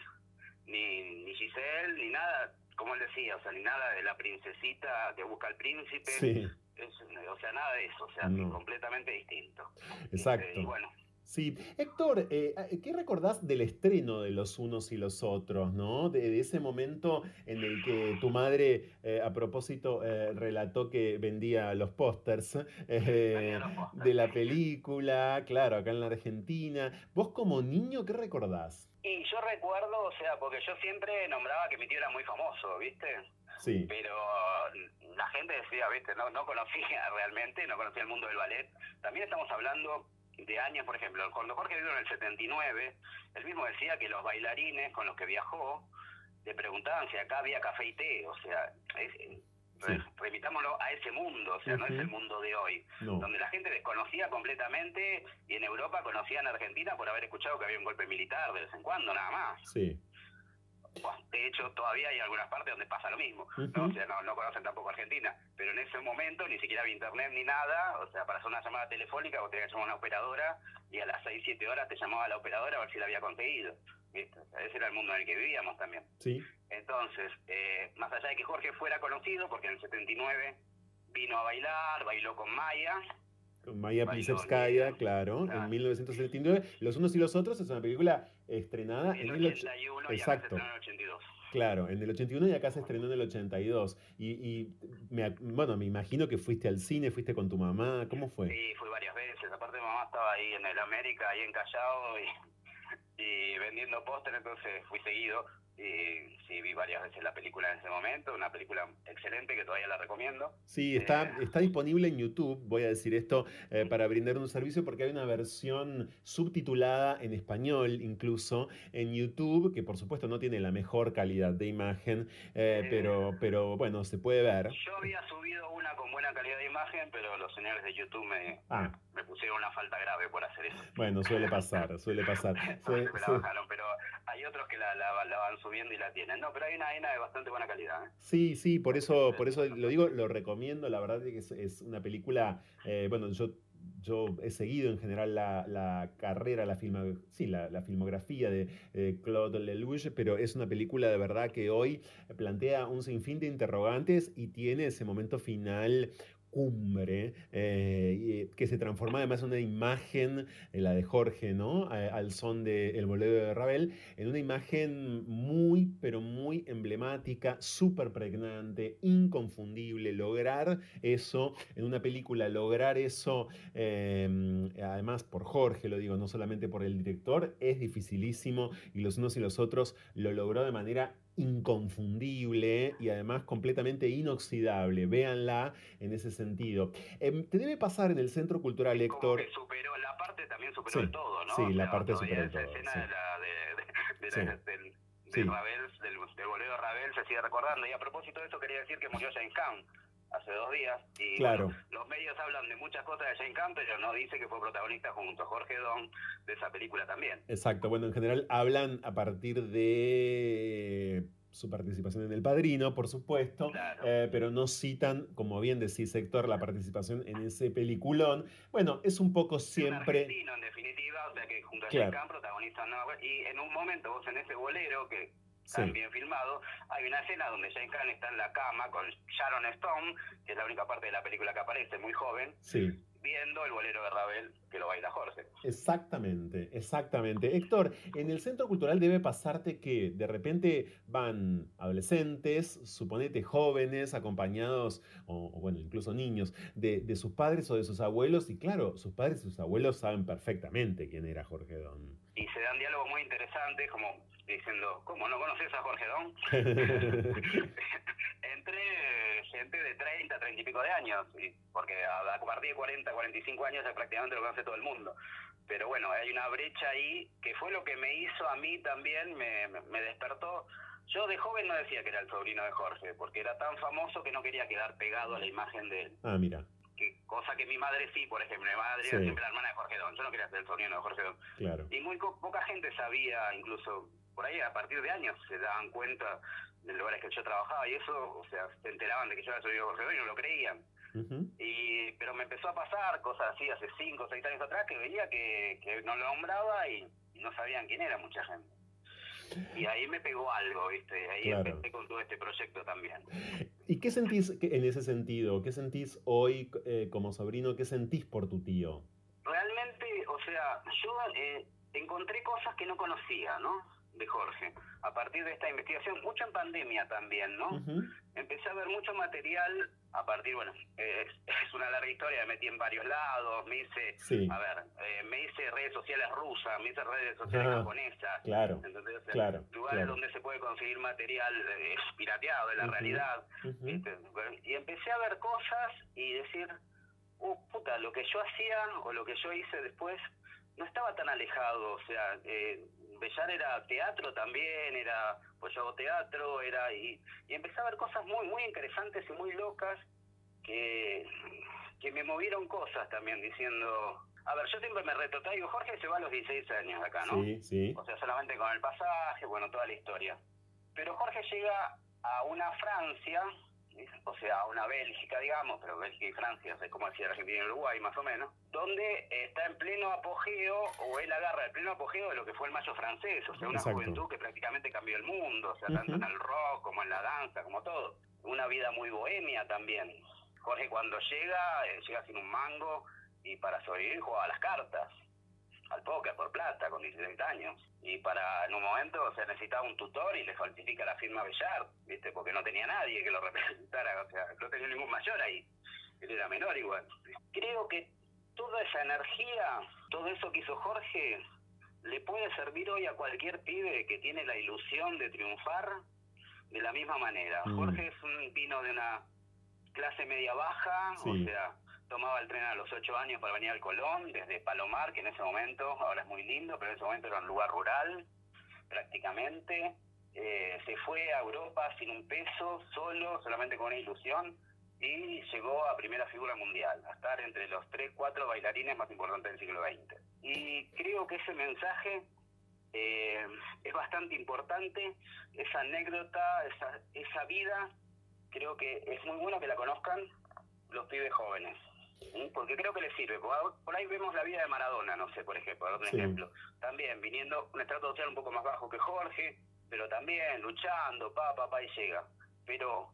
ni, ni Giselle, ni nada. como él decía, o sea, ni nada de la princesita que busca al príncipe, Sí. Es- o sea, nada de eso, o sea, No. completamente distinto. Exacto. Este, y bueno, Sí, Héctor, eh, ¿qué recordás del estreno de Los Unos y los Otros, no? De, de ese momento en el que tu madre, eh, a propósito, eh, relató que vendía los pósters eh, de la película, claro, acá en la Argentina. ¿Vos como niño qué recordás? Y yo recuerdo, o sea, porque yo siempre nombraba que mi tío era muy famoso, ¿viste? Sí. Pero la gente decía, ¿viste? No, no conocía realmente, no conocía el mundo del ballet. También estamos hablando de años, por ejemplo, cuando Jorge vino en el 79, él mismo decía que los bailarines con los que viajó le preguntaban si acá había café y té, o sea, es- re- remitámoslo a ese mundo, o sea, no es el mundo de hoy, No. donde la gente desconocía completamente y en Europa conocían a Argentina por haber escuchado que había un golpe militar de vez en cuando, nada más. Sí. De hecho, todavía hay algunas partes donde pasa lo mismo. ¿no? O sea, no, no conocen tampoco Argentina. Pero en ese momento ni siquiera había internet ni nada. O sea, para hacer una llamada telefónica vos tenías que llamar a una operadora y a las 6, 7 horas te llamaba la operadora a ver si la había conseguido. ¿Viste? O sea, ese era el mundo en el que vivíamos también. Sí. Entonces, eh, más allá de que Jorge fuera conocido, porque en el 79 vino a bailar, bailó con Maya, Con Maya Bailó Plisetskaya, claro, en 1979. Los Unos y los Otros es una película estrenada en el... och- 81 y acá se estrenó en el 82. Claro, en el 81 y acá se estrenó en el 82. Y, y me, bueno, me imagino que fuiste al cine, fuiste con tu mamá, ¿cómo fue? Sí, fui varias veces. Aparte, mamá estaba ahí en el América, ahí en Callao, y, y vendiendo póster, entonces fui seguido. Y sí, vi varias veces la película en ese momento. Una película excelente que todavía la recomiendo. Sí, está, está disponible en YouTube, voy a decir esto, eh, para brindar un servicio porque hay una versión subtitulada en español incluso en YouTube, que por supuesto no tiene la mejor calidad de imagen, eh, pero, pero bueno, se puede ver. Yo había subido una con buena calidad de imagen, pero los señores de YouTube me, Ah, me pusieron una falta grave por hacer eso. bueno, suele pasar, suele pasar. La bajaron, pero hay otros que la, la- la van subiendo y la tienen. No, pero hay una, hay una de bastante buena calidad. ¿eh? Sí, sí, por eso, por eso lo digo, lo recomiendo, la verdad es que es, una película, eh, bueno, yo, yo he seguido en general la, la carrera, la, filma, sí, la, filmografía de Claude Lelouch, pero es una película de verdad que hoy plantea un sinfín de interrogantes y tiene ese momento final cumbre, eh, y, que se transforma además en una imagen, eh, la de Jorge, ¿no? Al son de El bolero de Ravel, en una imagen muy, pero muy emblemática, súper pregnante, inconfundible, lograr eso en una película, lograr eso, eh, además por Jorge, lo digo, no solamente por el director, es dificilísimo y los unos y los otros lo logró de manera inconfundible y además completamente inoxidable. Véanla en ese sentido. Em, te debe pasar en el Centro Cultural Héctor. Que superó, la parte también superó Sí, el todo, ¿no? sí, la sea, parte superó todo, escena sí. de la, de, de- Sí. la- del, de Sí. Ravel, del, del bolero Ravel se sigue recordando. Y a propósito de eso quería decir que murió Jane Camp hace dos días. Y Claro. bueno, los medios hablan de muchas cosas de Jane Camp, pero no dice que fue protagonista junto a Jorge Don de esa película también. Exacto, bueno, en general hablan a partir de su participación en El Padrino, por supuesto, eh, pero no citan, como bien decís, Héctor, la participación en ese peliculón. Bueno, es un poco siempre... argentino, en definitiva, o sea que junto a Claro. Camp protagonizan y en un momento vos en ese bolero que Sí. bien filmado, hay una escena donde Jane Camp está en la cama con Sharon Stone, que es la única parte de la película que aparece, muy joven, Sí. viendo el bolero de Ravel que lo baila Jorge. Exactamente, exactamente. Héctor, en el centro cultural debe pasarte que de repente van adolescentes, suponete jóvenes, acompañados, o, o bueno, incluso niños, de, de sus padres o de sus abuelos, y claro, sus padres y sus abuelos saben perfectamente quién era Jorge Don. Y se dan diálogos muy interesantes, como diciendo, ¿cómo no conoces a Jorge Don? Entre gente de 30, 30 y pico de años, y- porque a, partir de 40, 45 años ya prácticamente lo conoce todo el mundo. Pero bueno, hay una brecha ahí que fue lo que me hizo a mí también, me, me- despertó. Yo de joven no decía que era el sobrino de Jorge, porque era tan famoso que no quería quedar pegado a la imagen de él. ah, mira, Que, cosa que mi madre sí, por ejemplo, mi madre Sí. era siempre la hermana de Jorge Don. Yo no quería ser el sobrino de Jorge Don. claro. Y muy poca gente sabía, incluso por ahí a partir de años se daban cuenta de lugares que yo trabajaba y eso, o sea, se enteraban de que yo de Jorge Don y no lo creían. Y, pero me empezó a pasar cosas así hace cinco o seis años atrás que veía que, que no lo nombraba y, y no sabían quién era mucha gente. Y ahí me pegó algo, ¿viste? Ahí Claro. empecé con todo este proyecto también. ¿Y qué sentís en ese sentido? ¿Qué sentís hoy eh, como sobrino? ¿Qué sentís por tu tío? Realmente, o sea, yo eh, encontré cosas que no conocía, ¿no? De Jorge. A partir de esta investigación, mucho en pandemia también, ¿no? Empecé a ver mucho material a partir, bueno, eh, es una larga historia, me metí en varios lados, me hice, Sí. a ver, eh, me hice redes sociales rusas, me hice redes sociales Ah, japonesas. claro, sea, claro, Lugares claro. donde se puede conseguir material eh, pirateado de la realidad. ¿viste? Y empecé a ver cosas y decir, uh, puta, lo que yo hacía o lo que yo hice después no estaba tan alejado, o sea, eh, Bellar era teatro también, era, pues yo hago teatro, era, y, y empecé a ver cosas muy, muy interesantes y muy locas que, que me movieron cosas también, diciendo, a ver, yo siempre me retrotraigo, Jorge se va a los 16 años de acá, ¿no? Sí, sí. O sea, solamente con el pasaje, bueno, toda la historia. Pero Jorge llega a una Francia, o sea, a una Bélgica, digamos, pero Bélgica y Francia, es como decir Argentina y Uruguay, más o menos, donde está en pleno apogeo, o él agarra el pleno apogeo de lo que fue el Mayo francés, o sea, una Exacto. juventud que prácticamente cambió el mundo, o sea, tanto en el rock como en la danza, como todo. Una vida muy bohemia también. Jorge cuando llega, eh, llega sin un mango, y para sobrevivir jugaba a las cartas al póker por plata con 16 años. Y para, en un momento, o sea, necesitaba un tutor y le falsifica la firma Bellar, ¿viste? Porque no tenía nadie que lo representara, o sea, no tenía ningún mayor ahí. Él era menor igual. Creo que toda esa energía, todo eso que hizo Jorge, le puede servir hoy a cualquier pibe que tiene la ilusión de triunfar de la misma manera. Mm. Jorge es un vino de una clase media baja, Sí. o sea, tomaba el tren a los ocho años para venir al Colón, desde Palomar, que en ese momento, ahora es muy lindo, pero en ese momento era un lugar rural, prácticamente. Eh, se fue a Europa sin un peso, solo, solamente con una ilusión, y llegó a primera figura mundial, a estar entre los tres, cuatro bailarines más importantes del siglo XX. Y creo que ese mensaje eh, es bastante importante, esa anécdota, esa, esa vida, creo que es muy bueno que la conozcan los pibes jóvenes. Porque creo que les sirve. Por ahí- por ahí vemos la vida de Maradona, no sé, por ejemplo, otro Sí. ejemplo. También viniendo un estrato social un poco más bajo que Jorge, pero también luchando, pa, pa, pa, y llega. Pero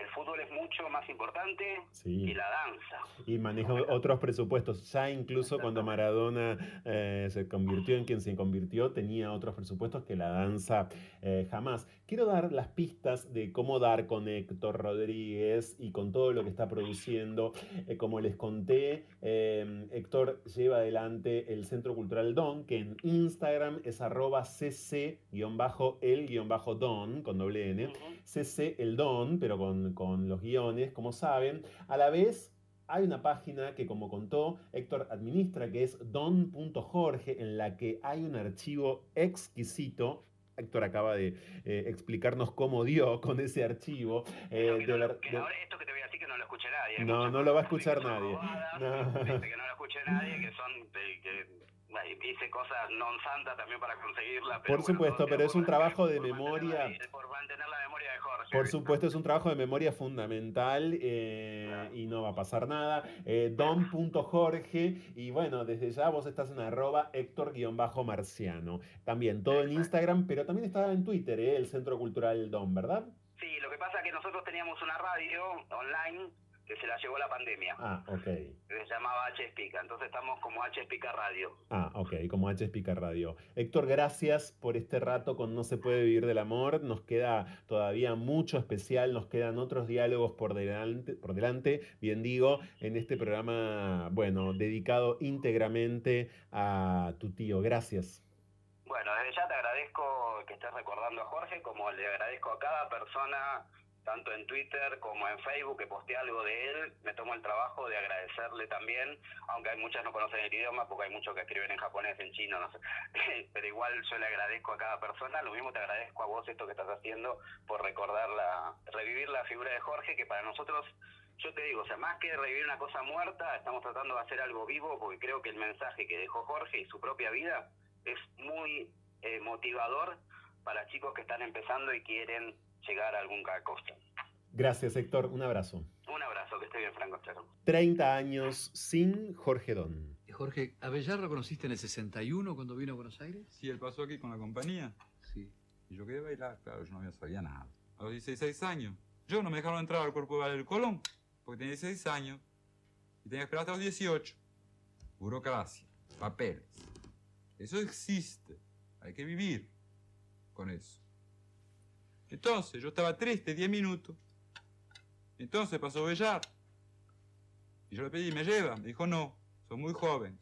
el fútbol es mucho más importante Sí. que la danza. Y maneja otros presupuestos. Ya incluso cuando Maradona eh, se convirtió en quien se convirtió, tenía otros presupuestos que la danza eh, jamás. Quiero dar las pistas de cómo dar con Héctor Rodríguez y con todo lo que está produciendo. Eh, como les conté, Héctor lleva adelante el Centro Cultural Don, que en Instagram es arroba cc-el-don, con doble N. CC el Don, pero con, con los guiones, como saben. A la vez, hay una página que, como contó, Héctor administra, que es don.jorge, en la que hay un archivo exquisito. Héctor acaba de eh, explicarnos cómo dio con ese archivo. eh, de Que de- ahora esto que te voy a decir que no lo escuche nadie. No, no lo va a escuchar nadie. robadas, No. que no lo escuche nadie, que son... que, bueno, hice cosas non santa también para conseguirla. Pero Por supuesto, pero es un trabajo de mantener memoria. la- Por mantener la memoria de Jorge. Por supuesto, es un trabajo de memoria fundamental eh, y no va a pasar nada. Eh, Don.jorge y bueno, desde ya vos estás en arroba Héctor-marciano. También todo en Instagram, pero también está en Twitter, eh, el Centro Cultural Don, ¿verdad? Sí, lo que pasa es que nosotros teníamos una radio online que se la llevó la pandemia. Ah, ok. que se llamaba H Espica. Entonces estamos como H Radio. Ah, ok, como H Pica Radio. Héctor, gracias por este rato con No se puede vivir del amor. Nos queda todavía mucho especial, nos quedan otros diálogos por delante, por delante, bien digo, en este programa, bueno, dedicado íntegramente a tu tío. Gracias. Bueno, desde ya te agradezco que estés recordando a Jorge, como le agradezco a cada persona, tanto en Twitter como en Facebook, que posté algo de él. Me tomo el trabajo de agradecerle también, aunque hay muchas no conocen el idioma, porque hay muchos que escriben en japonés, en chino, no sé. Pero igual yo le agradezco a cada persona. Lo mismo te agradezco a vos esto que estás haciendo por recordar la, revivir la figura de Jorge, que para nosotros yo te digo, o sea, más que revivir una cosa muerta, estamos tratando de hacer algo vivo porque creo que el mensaje que dejó Jorge y su propia vida es muy eh, motivador para chicos que están empezando y quieren llegar a algún costa. Gracias, Héctor. Un abrazo. Un abrazo, que esté bien, Franco. Chao. 30 años sin Jorge Don. Jorge, ¿a Bellar lo conociste en el 61 cuando vino a Buenos Aires? Sí, él pasó aquí con la compañía. Sí. Y yo quería bailar, claro, yo no había sabía nada. A los 16 años, yo no me dejaron entrar al cuerpo de ballet del Colón, porque tenía 16 años y tenía que esperar hasta los 18. Burocracia, papeles. Eso existe, hay que vivir con eso. Entonces, yo estaba triste 10 minutos. Entonces pasó Bellar. Y yo le pedí, ¿me lleva? Me dijo, no, soy muy joven.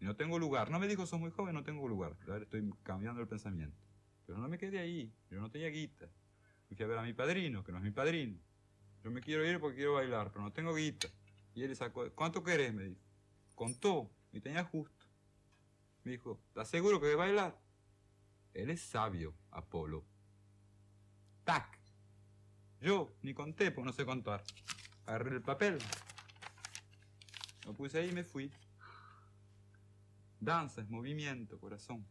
Y no tengo lugar. No me dijo, soy muy joven, no tengo lugar. Ahora estoy cambiando el pensamiento. Pero no me quedé ahí. Yo no tenía guita. Fui a ver a mi padrino, que no es mi padrino. Yo me quiero ir porque quiero bailar, pero no tengo guita. Y él le sacó, ¿cuánto querés? Me dijo. Contó, y tenía justo. Me dijo, ¿estás seguro que voy a bailar? Él es sabio, Apolo. ¡Tac! Yo ni conté porque no sé contar. Agarré el papel. Lo puse ahí y me fui. Danza es movimiento, corazón.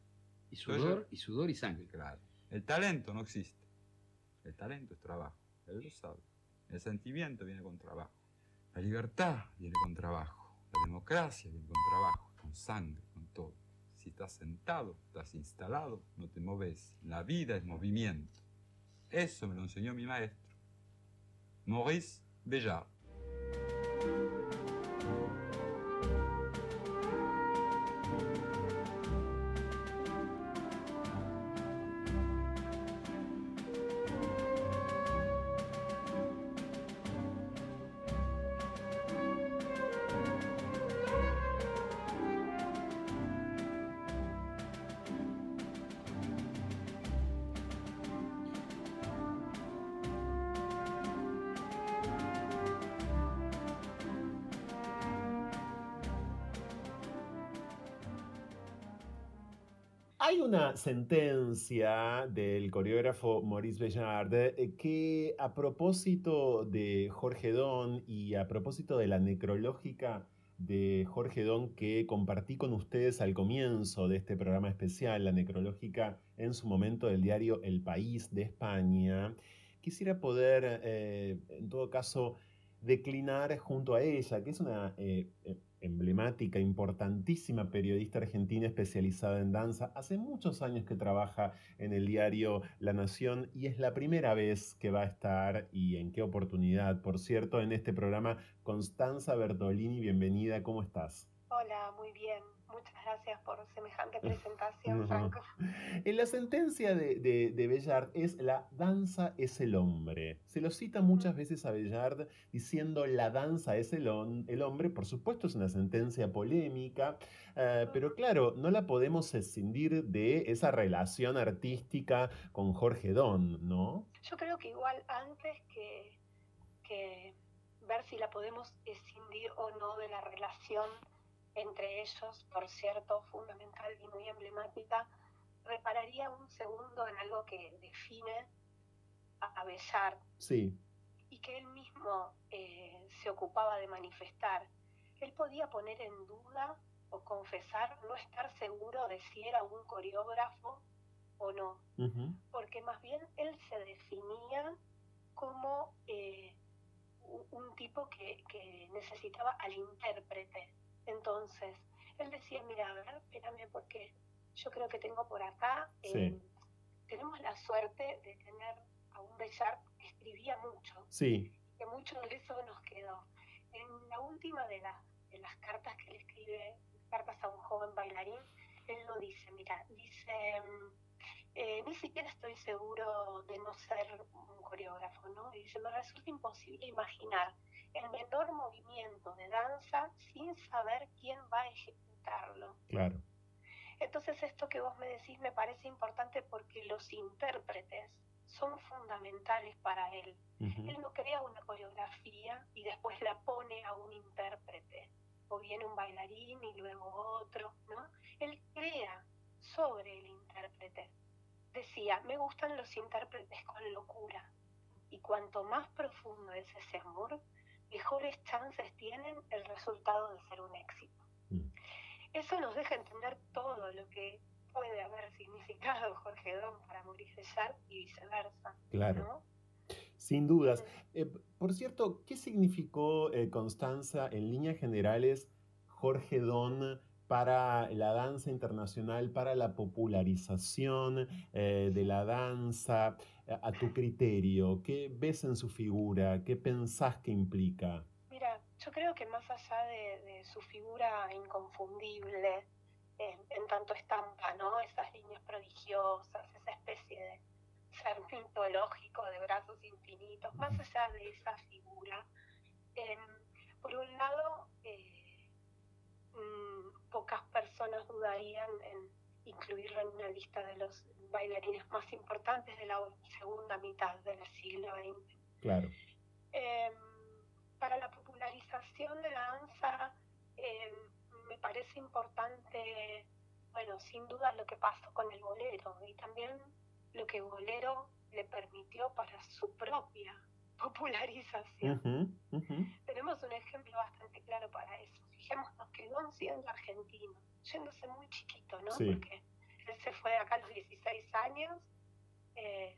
Y sudor, y sudor y sangre. Claro. El talento no existe. El talento es trabajo. Él lo sabe. El sentimiento viene con trabajo. La libertad viene con trabajo. La democracia viene con trabajo, con sangre, con todo. Si estás sentado, estás instalado, no te moves. La vida es movimiento. Eso me lo enseñó mi maestro. Maurice Béjart. Sentencia del coreógrafo Maurice Béjart eh, que a propósito de Jorge Don y a propósito de la necrológica de Jorge Don que compartí con ustedes al comienzo de este programa especial, la necrológica en su momento del diario El País de España, quisiera poder, eh, en todo caso, declinar junto a ella, que es una eh, emblemática, importantísima periodista argentina especializada en danza. Hace muchos años que trabaja en el diario La Nación y es la primera vez que va a estar, y en qué oportunidad, por cierto, en este programa. Constanza Bertolini, bienvenida, ¿cómo estás? Hola, muy bien. Muchas gracias por semejante presentación. Franco. En la sentencia de, de, de Bellard es la danza es el hombre. Se lo cita muchas veces a Bellard diciendo la danza es el, el hombre. Por supuesto es una sentencia polémica, eh, pero claro, no la podemos escindir de esa relación artística con Jorge Don, ¿no? Yo creo que igual antes que, que ver si la podemos escindir o no de la relación entre ellos, por cierto, fundamental y muy emblemática, repararía un segundo en algo que define a, Bellart Sí, y que él mismo eh, se ocupaba de manifestar. Él podía poner en duda o confesar no estar seguro de si era un coreógrafo o no, porque más bien él se definía como eh, un, un tipo que, que necesitaba al intérprete. Entonces, él decía, mira, a ver, espérame, porque yo creo que tengo por acá, eh, Sí. tenemos la suerte de tener a un Bellart que escribía mucho, sí, que mucho de eso nos quedó. En la última de, las de las cartas que él escribe, cartas a un joven bailarín, él lo dice, mira, dice, mm, eh, ni siquiera estoy seguro de no ser un coreógrafo, ¿no? Y dice, me resulta imposible imaginar el menor movimiento de danza sin saber quién va a ejecutarlo. claro. Entonces esto que vos me decís me parece importante porque los intérpretes son fundamentales para él. Él no crea una coreografía y después la pone a un intérprete. O viene un bailarín y luego otro, ¿no? Él crea sobre el intérprete. Decía, me gustan los intérpretes con locura. Y cuanto más profundo es ese amor, mejores chances tienen el resultado de ser un éxito. Eso nos deja entender todo lo que puede haber significado Jorge Don para Maurice Bellart y viceversa. Claro. ¿no? Sin dudas. Eh, por cierto, ¿qué significó, eh, Constanza, en líneas generales, Jorge Don para la danza internacional, para la popularización eh, de la danza, a, a tu criterio? ¿Qué ves en su figura? ¿Qué pensás que implica? Mira, yo creo que más allá de, su figura inconfundible, en, en tanto estampa, ¿no? Esas líneas prodigiosas, esa especie de ser mitológico de brazos infinitos, más allá de esa figura, em, por un lado, eh, mm, pocas personas dudarían en incluirlo en una lista de los bailarines más importantes de la segunda mitad del siglo XX. Claro. Em, para la popularización de la danza, em, me parece importante, bueno, sin duda lo que pasó con el bolero y también lo que Bolero le permitió para su propia popularización. Tenemos un ejemplo bastante claro para eso. Fijémonos que Don siendo argentino, yéndose muy chiquito, ¿no? Sí. Porque él se fue acá a los 16 años, eh,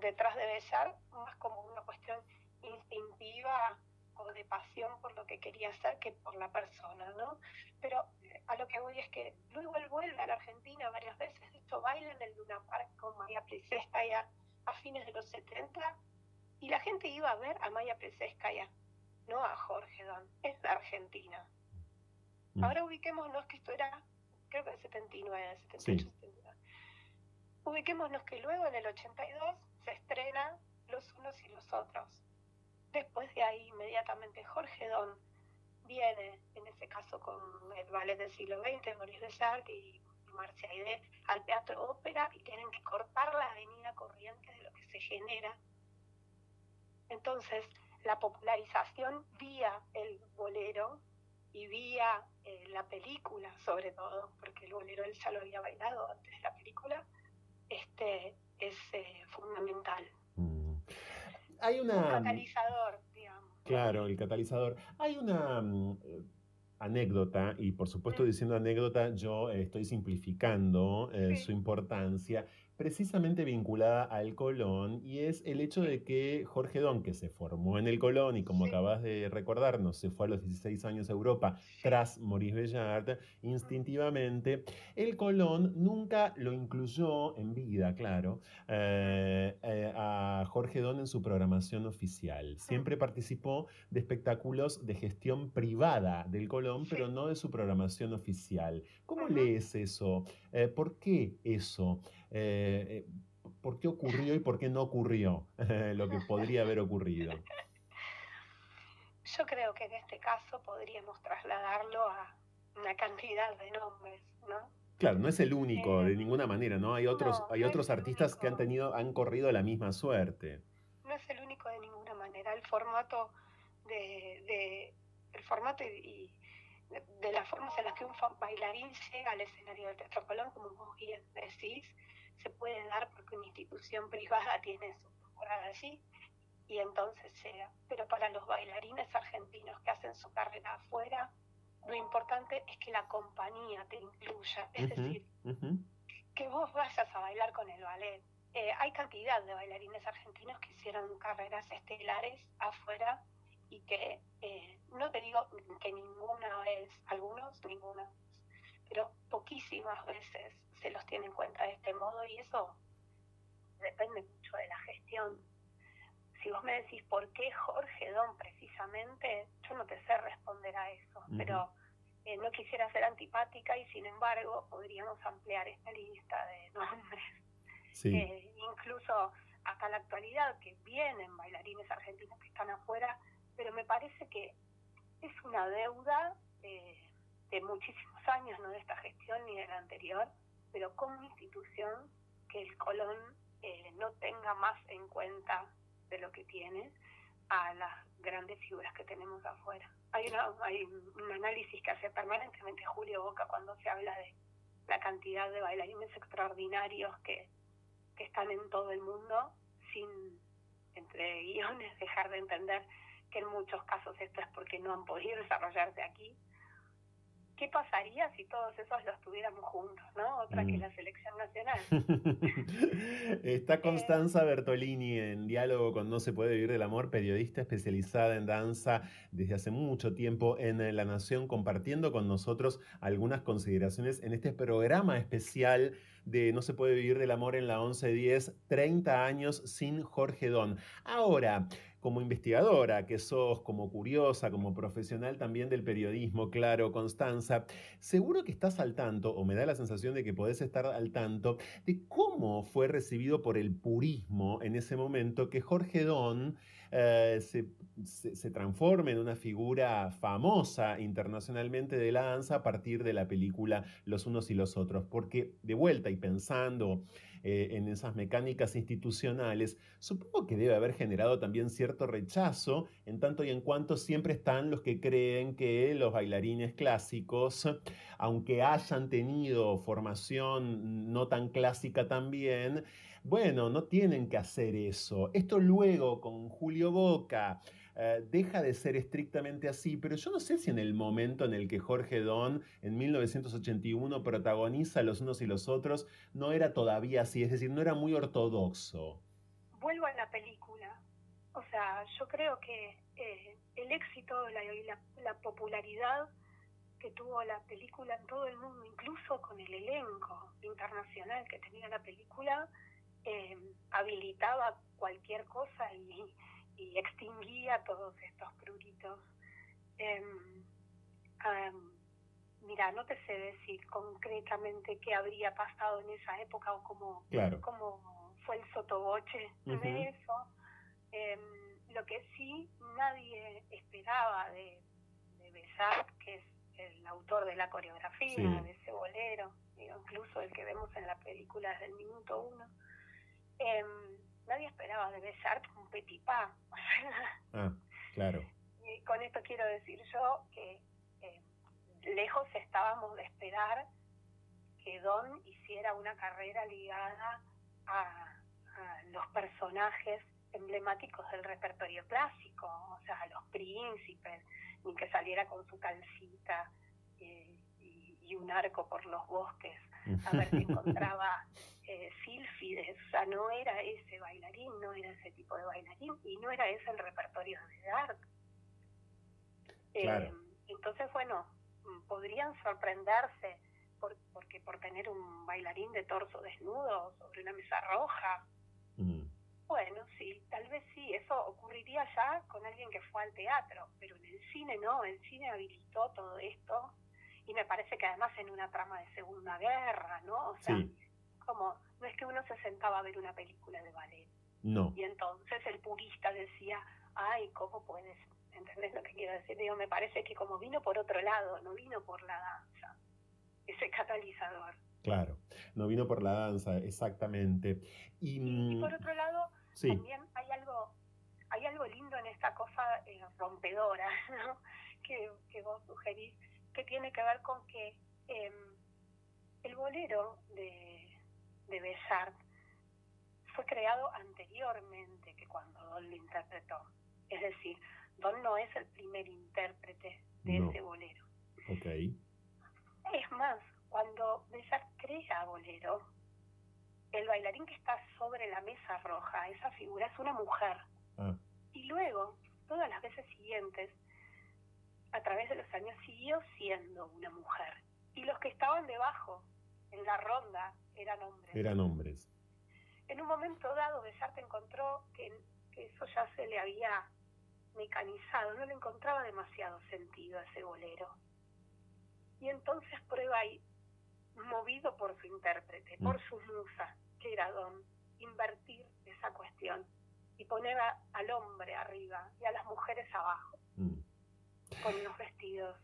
detrás de Bellar, más como una cuestión instintiva o de pasión por lo que quería hacer que por la persona, ¿no? Pero eh, a lo que voy es que luego él vuelve a la Argentina varias veces, de hecho baila en el Luna Park con María Pliséskaya a fines de los 70 y la gente iba a ver a Maya Pliséskaya, no a Jorge Don, es la Argentina. Mm. Ahora ubiquémonos que esto era, creo que el 79, 78, 79. Ubiquémonos que luego en el 82 se estrena Los unos y los otros. Después de ahí, inmediatamente, Jorge Don viene, en ese caso con el ballet del siglo XX, Maurice Béjart y Marcia Aide, al teatro ópera y tienen que cortar la avenida corriente de lo que se genera. Entonces, la popularización vía el bolero y vía eh, la película, sobre todo, porque el bolero él ya lo había bailado antes de la película, este, es eh, fundamental. Hay Un una... catalizador, digamos. Claro, el catalizador. Hay una mm, anécdota, y por supuesto diciendo anécdota, yo eh, estoy simplificando eh, su importancia, precisamente vinculada al Colón, y es el hecho de que Jorge Don, que se formó en el Colón y como acabas de recordarnos, se fue a los 16 años a Europa tras Maurice Bellard, instintivamente, el Colón nunca lo incluyó en vida, claro, eh, eh, a Jorge Don en su programación oficial. Siempre participó de espectáculos de gestión privada del Colón, pero no de su programación oficial. ¿Cómo lees eso? Eh, ¿Por qué eso? Eh, eh, ¿Por qué ocurrió y por qué no ocurrió lo que podría haber ocurrido? Yo creo que en este caso podríamos trasladarlo a una cantidad de nombres, ¿no? Claro, no es el único de ninguna manera, ¿no? Hay otros, no, hay no otros artistas que han tenido, han corrido la misma suerte. No es el único de ninguna manera. El formato de, de el formato y de, de las formas en las que un bailarín llega al escenario del Teatro Colón, como vos bien decís, se puede dar porque una institución privada tiene su temporada allí y entonces llega. Pero para los bailarines argentinos que hacen su carrera afuera, lo importante es que la compañía te incluya. Es decir, que vos vayas a bailar con el ballet. Eh, hay cantidad de bailarines argentinos que hicieron carreras estelares afuera y que eh, no te digo que ninguna vez, algunos ninguna pero poquísimas veces se los tiene en cuenta de este modo y eso depende mucho de la gestión. Si vos me decís por qué Jorge Don precisamente, yo no te sé responder a eso, pero eh, no quisiera ser antipática y sin embargo podríamos ampliar esta lista de nombres. Sí. Eh, incluso hasta la actualidad que vienen bailarines argentinos que están afuera, pero me parece que es una deuda eh, de muchísimos años, no de esta gestión ni de la anterior, pero como institución que el Colón eh, no tenga más en cuenta de lo que tiene a las grandes figuras que tenemos afuera. Hay, una, un análisis que hace permanentemente Julio Boca cuando se habla de la cantidad de bailarines extraordinarios que, que están en todo el mundo, sin, entre guiones, dejar de entender que en muchos casos esto es porque no han podido desarrollarse aquí. ¿qué pasaría si todos esos los tuviéramos juntos, ¿no? Otra que Mm. la selección nacional. Está Constanza Bertolini en diálogo con No se puede vivir del amor, periodista especializada en danza desde hace mucho tiempo en eh, La Nación, compartiendo con nosotros algunas consideraciones en este programa especial de No se puede vivir del amor en la 1110, 30 años sin Jorge Don. Ahora, como investigadora que sos, como curiosa, como profesional también del periodismo, claro, Constanza, seguro que estás al tanto, o me da la sensación de que podés estar al tanto, de cómo fue recibido por el purismo en ese momento que Jorge Don eh, se, se- se transforme en una figura famosa internacionalmente de la danza a partir de la película Los unos y los otros. Porque de vuelta y pensando eh, en esas mecánicas institucionales, supongo que debe haber generado también cierto rechazo, en tanto y en cuanto siempre están los que creen que los bailarines clásicos, aunque hayan tenido formación no tan clásica también, bueno, no tienen que hacer eso. Esto luego con Julio Boca eh, deja de ser estrictamente así, pero yo no sé si en el momento en el que Jorge Don en 1981 protagoniza Los unos y los otros, no era todavía así, es decir, no era muy ortodoxo. Vuelvo a la película. O sea, yo creo que eh, el éxito la- la popularidad que tuvo la película en todo el mundo, incluso con el elenco internacional que tenía la película, eh, habilitaba cualquier cosa y, y extinguía todos estos pruritos. Em, am, mira, no te sé decir concretamente qué habría pasado en esa época o cómo, Claro. cómo fue el sotoboche de eso. Em, lo que sí nadie esperaba de, de Besart, que es el autor de la coreografía, Sí. de ese bolero, digo, incluso el que vemos en la película desde el minuto uno, em, nadie esperaba de Besart un petit pas. Ah, claro. Y con esto quiero decir yo que eh, lejos estábamos de esperar que Don hiciera una carrera ligada a, a los personajes emblemáticos del repertorio clásico, o sea, a los príncipes, ni que saliera con su calcita eh, y, y un arco por los bosques a ver si encontraba eh, sílfides, o sea, no era ese bailarín, no era ese tipo de bailarín y no era ese el repertorio de Dart. Eh, entonces, bueno, podrían sorprenderse por- porque por tener un bailarín de torso desnudo sobre una mesa roja, Mm. bueno, sí, tal vez sí, eso ocurriría ya con alguien que fue al teatro, pero en el cine no, el cine habilitó todo esto y me parece que además en una trama de Segunda Guerra, ¿no? O sea, Sí, como no es que uno se sentaba a ver una película de ballet no. y entonces el purista decía, ay, ¿cómo puedes? ¿Entendés lo que quiero decir? Digo, me parece que como vino por otro lado, no vino por la danza, ese catalizador. Claro, no vino por la danza, exactamente. Y, Y por otro lado, sí, también hay algo hay algo lindo en esta cosa eh, rompedora ¿no? que, que vos sugerís que tiene que ver con que em, el bolero de, de Besart fue creado anteriormente que cuando Don lo interpretó es decir Don no es el primer intérprete de No. ese bolero ok. es más, cuando Besart crea bolero, el bailarín que está sobre la mesa roja, esa figura es una mujer. Ah, Y luego, todas las veces siguientes, a través de los años, siguió siendo una mujer. Y los que estaban debajo, en la ronda, eran hombres. eran hombres. En un momento dado, Besart encontró que, que eso ya se le había mecanizado, no le encontraba demasiado sentido a ese bolero. Y entonces prueba ahí, movido por su intérprete, por Mm. su musa, que era Don, invertir esa cuestión y poner a- al hombre arriba y a las mujeres abajo. Con unos vestidos.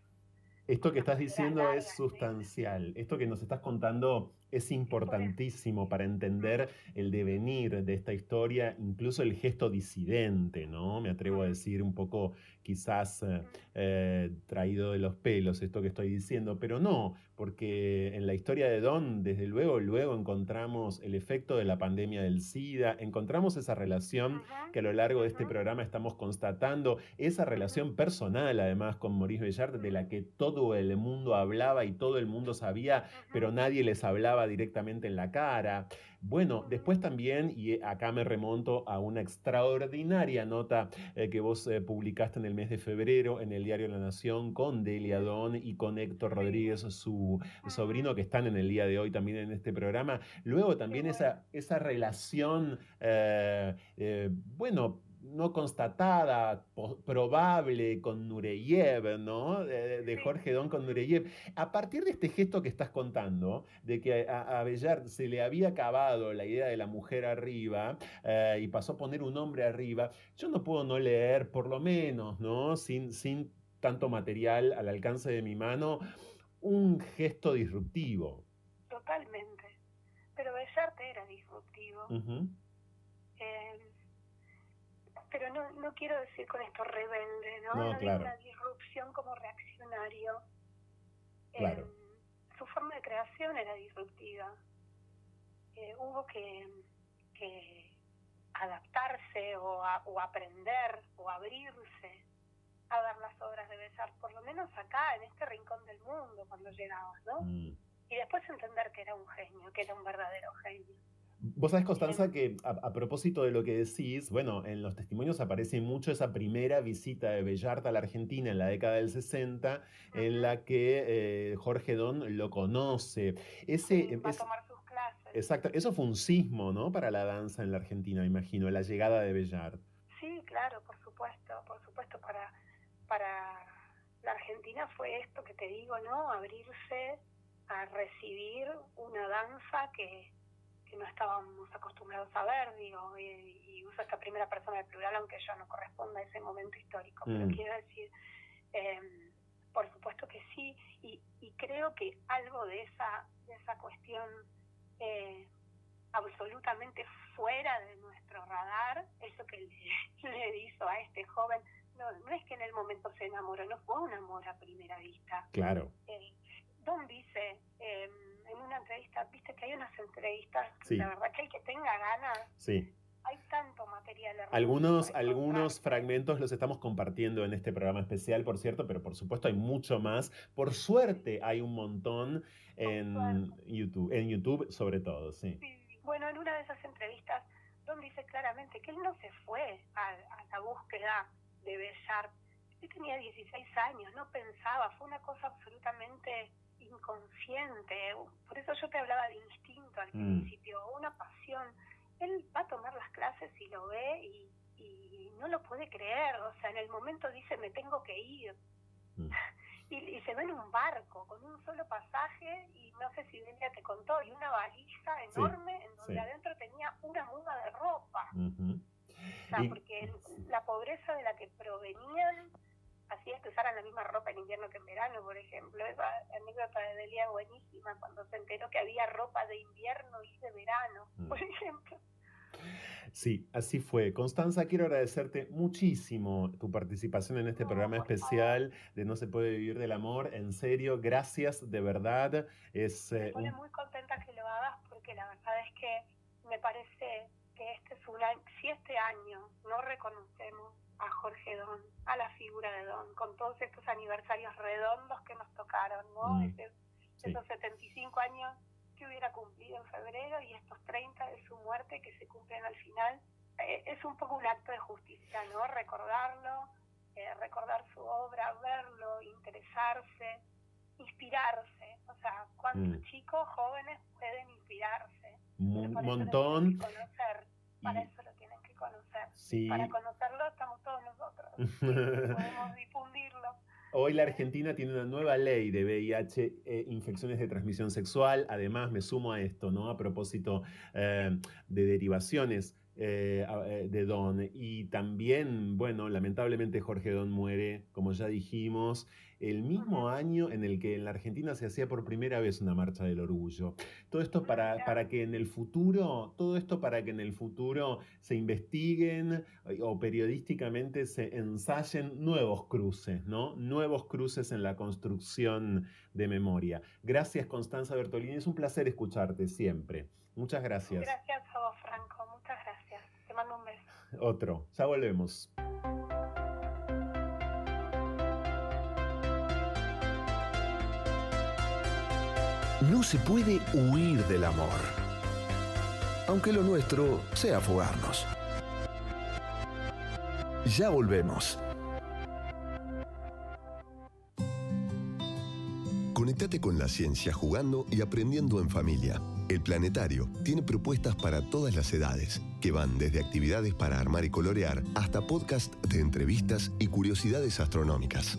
Esto que estás diciendo largas, es sustancial. Esto que nos estás contando es importantísimo para entender el devenir de esta historia, incluso el gesto disidente, ¿no? Me atrevo a decir un poco quizás eh, eh, traído de los pelos esto que estoy diciendo, pero no, porque en la historia de Don, desde luego, luego encontramos el efecto de la pandemia del SIDA, encontramos esa relación que a lo largo de este programa estamos constatando, esa relación personal además con Maurice Bellard, de la que todo el mundo hablaba y todo el mundo sabía, pero nadie les hablaba directamente en la cara. Bueno, después también, y acá me remonto a una extraordinaria nota eh, que vos eh, publicaste en el mes de febrero en el diario La Nación con Delia Don y con Héctor Rodríguez, su sobrino, que están en el día de hoy también en este programa. Luego también esa, esa relación, eh, bueno, no constatada, probable con Nureyev, ¿no? De, Jorge Don con Nureyev. A partir de este gesto que estás contando, de que a, Bellard se le había acabado la idea de la mujer arriba eh, y pasó a poner un hombre arriba, yo no puedo no leer, por lo menos, ¿no? Sin, sin tanto material al alcance de mi mano, un gesto disruptivo. Totalmente. Pero Bellard era disruptivo pero no, no quiero decir con esto rebelde, ¿no? No, una disrupción como reaccionario. Em, su forma de creación era disruptiva. Eh, hubo que, adaptarse o, o, aprender o abrirse a dar las obras de Besar, por lo menos acá, en este rincón del mundo, cuando llegabas, ¿no? Mm. Y después entender que era un genio, que era un verdadero genio. Vos sabés, Constanza, que a, propósito de lo que decís, bueno, en los testimonios aparece mucho esa primera visita de Bellart a la Argentina en la década del 60, en la que eh, Jorge Don lo conoce. Ese, va a tomar sus clases. Exacto, eso fue un sismo, ¿no? Para la danza en la Argentina, me imagino, la llegada de Bellart. Sí, claro, por supuesto, por supuesto, para, para la Argentina fue esto que te digo, ¿no? Abrirse a recibir una danza que no estábamos acostumbrados a ver, digo, y, uso esta primera persona de plural, aunque yo no corresponda a ese momento histórico, pero mm. quiero decir, em, por supuesto que sí, y, creo que algo de esa, de esa cuestión eh, absolutamente fuera de nuestro radar, eso que le, hizo a este joven, no, no es que en el momento se enamoró, no fue un amor a primera vista. Claro. Eh, Don dice, eh, en una entrevista, viste que hay unas entrevistas, la verdad que el que tenga ganas, sí. hay tanto material. Algunos, algunos fragmentos los estamos compartiendo en este programa especial, por cierto, pero por supuesto hay mucho más. Por suerte hay un montón en YouTube, en YouTube sobre todo, sí. Bueno, en una de esas entrevistas, Don dice claramente que él no se fue a, a la búsqueda de Bellar. Él tenía 16 años, no pensaba, fue una cosa absolutamente inconsciente, por eso yo te hablaba de instinto al mm. principio, una pasión. Él va a tomar las clases y lo ve y, no lo puede creer, o sea, en el momento dice me tengo que ir. Mm. Y, se ve en un barco con un solo pasaje y no sé si Delia te contó, y una valija enorme en donde adentro tenía una muda de ropa. O sea, porque la pobreza de la que provenían hacía que usaran la misma ropa en invierno que en verano, por ejemplo. Esa anécdota de Delia buenísima cuando se enteró que había ropa de invierno y de verano, mm. por ejemplo. Sí, así fue. Constanza, quiero agradecerte muchísimo tu participación en este programa especial de No se puede vivir del amor. En serio, gracias de verdad. Es, me pone muy contenta que lo hagas porque la verdad es que me parece que este es un año, si este año no reconocemos a Jorge Don, a la figura de Don, con todos estos aniversarios redondos que nos tocaron, ¿no? Mm, esos 75 años que hubiera cumplido en febrero y estos 30 de su muerte que se cumplen al final, eh, es un poco un acto de justicia, ¿no? Recordarlo, eh, recordar su obra, verlo, interesarse, inspirarse. O sea, ¿cuántos mm. chicos jóvenes pueden inspirarse? Un montón. Conocer, para eso lo conocer. Para conocerlo estamos todos nosotros. Podemos difundirlo. Hoy la Argentina tiene una nueva ley de VIH, e infecciones de transmisión sexual. Además, me sumo a esto, ¿no? A propósito eh, de derivaciones eh, eh, de Don. Y también, bueno, lamentablemente Jorge Don muere, como ya dijimos, el mismo año en el que en la Argentina se hacía por primera vez una marcha del orgullo. Todo esto para, para que en el futuro, todo esto para que en el futuro se investiguen eh, o periodísticamente se ensayen nuevos cruces, ¿no? Nuevos cruces en la construcción de memoria. Gracias, Constanza Bertolini. Es un placer escucharte siempre. Muchas gracias. Gracias a vos, Franco. Muchas gracias. Te mando un beso. Otro. Ya volvemos. No se puede huir del amor. Aunque lo nuestro sea fugarnos. Ya volvemos. Conectate con la ciencia jugando y aprendiendo en familia. El Planetario tiene propuestas para todas las edades, que van desde actividades para armar y colorear hasta podcast de entrevistas y curiosidades astronómicas.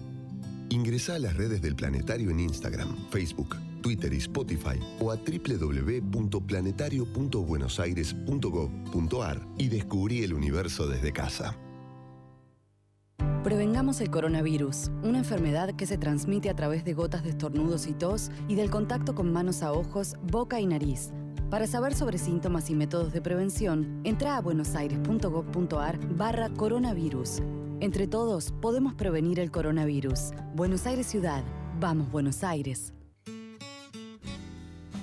Ingresa a las redes del Planetario en Instagram, Facebook, Twitter y Spotify o a www.planetario.buenosaires.gov.ar y descubrí el universo desde casa. Prevengamos el coronavirus, una enfermedad que se transmite a través de gotas de estornudos y tos y del contacto con manos a ojos, boca y nariz. Para saber sobre síntomas y métodos de prevención, entra a buenosaires.gov.ar barra coronavirus. Entre todos, podemos prevenir el coronavirus. Buenos Aires Ciudad. Vamos, Buenos Aires.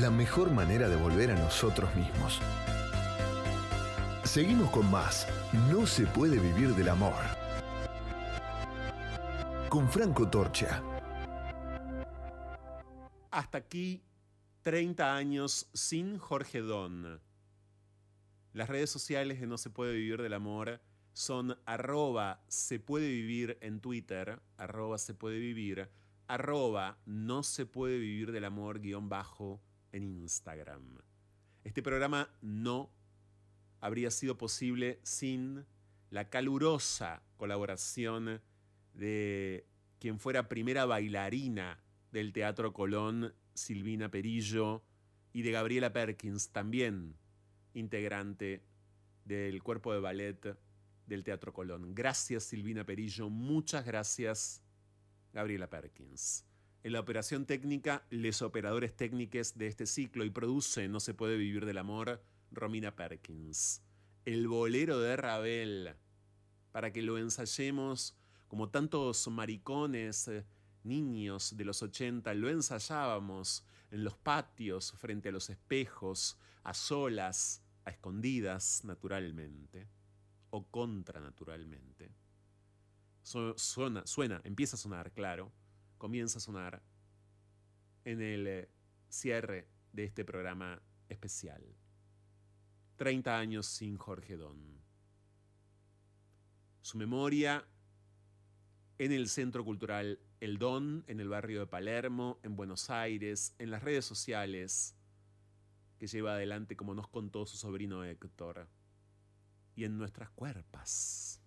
La mejor manera de volver a nosotros mismos. Seguimos con más. No se puede vivir del amor. Con Franco Torcha. Hasta aquí 30 años sin Jorge Don. Las redes sociales de No se puede vivir del amor son arroba se puede vivir en Twitter, arroba se puede vivir, arroba no se puede vivir del amor guion bajo en Instagram. Este programa no habría sido posible sin la calurosa colaboración de quien fuera primera bailarina del Teatro Colón, Silvina Perillo, y de Gabriela Perkins, también integrante del cuerpo de ballet del Teatro Colón. Gracias Silvina Perillo, muchas gracias Gabriela Perkins. En la operación técnica, les operadores técnicos de este ciclo y produce No se puede vivir del amor, Romina Perkins. El bolero de Ravel, para que lo ensayemos como tantos maricones, eh, niños de los 80, lo ensayábamos en los patios, frente a los espejos, a solas, a escondidas, naturalmente, o contranaturalmente. Su- Suena, suena, empieza a sonar, claro, comienza a sonar en el eh, cierre de este programa especial. 30 años sin Jorge Don. Su memoria en el Centro Cultural El Don, en el barrio de Palermo, en Buenos Aires, en las redes sociales que lleva adelante, como nos contó su sobrino Héctor, y en nuestras cuerpas.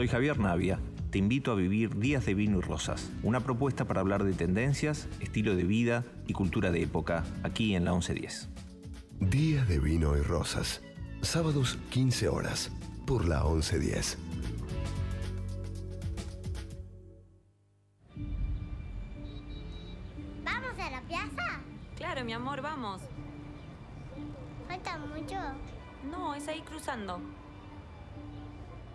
Soy Javier Navia. Te invito a vivir Días de Vino y Rosas, una propuesta para hablar de tendencias, estilo de vida y cultura de época, aquí en la 1110. Días de vino y rosas. Sábados 15 horas por la 1110. ¿Vamos a la plaza? Claro, mi amor, vamos. ¿Falta mucho? No, es ahí cruzando.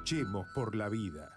Luchemos por la vida.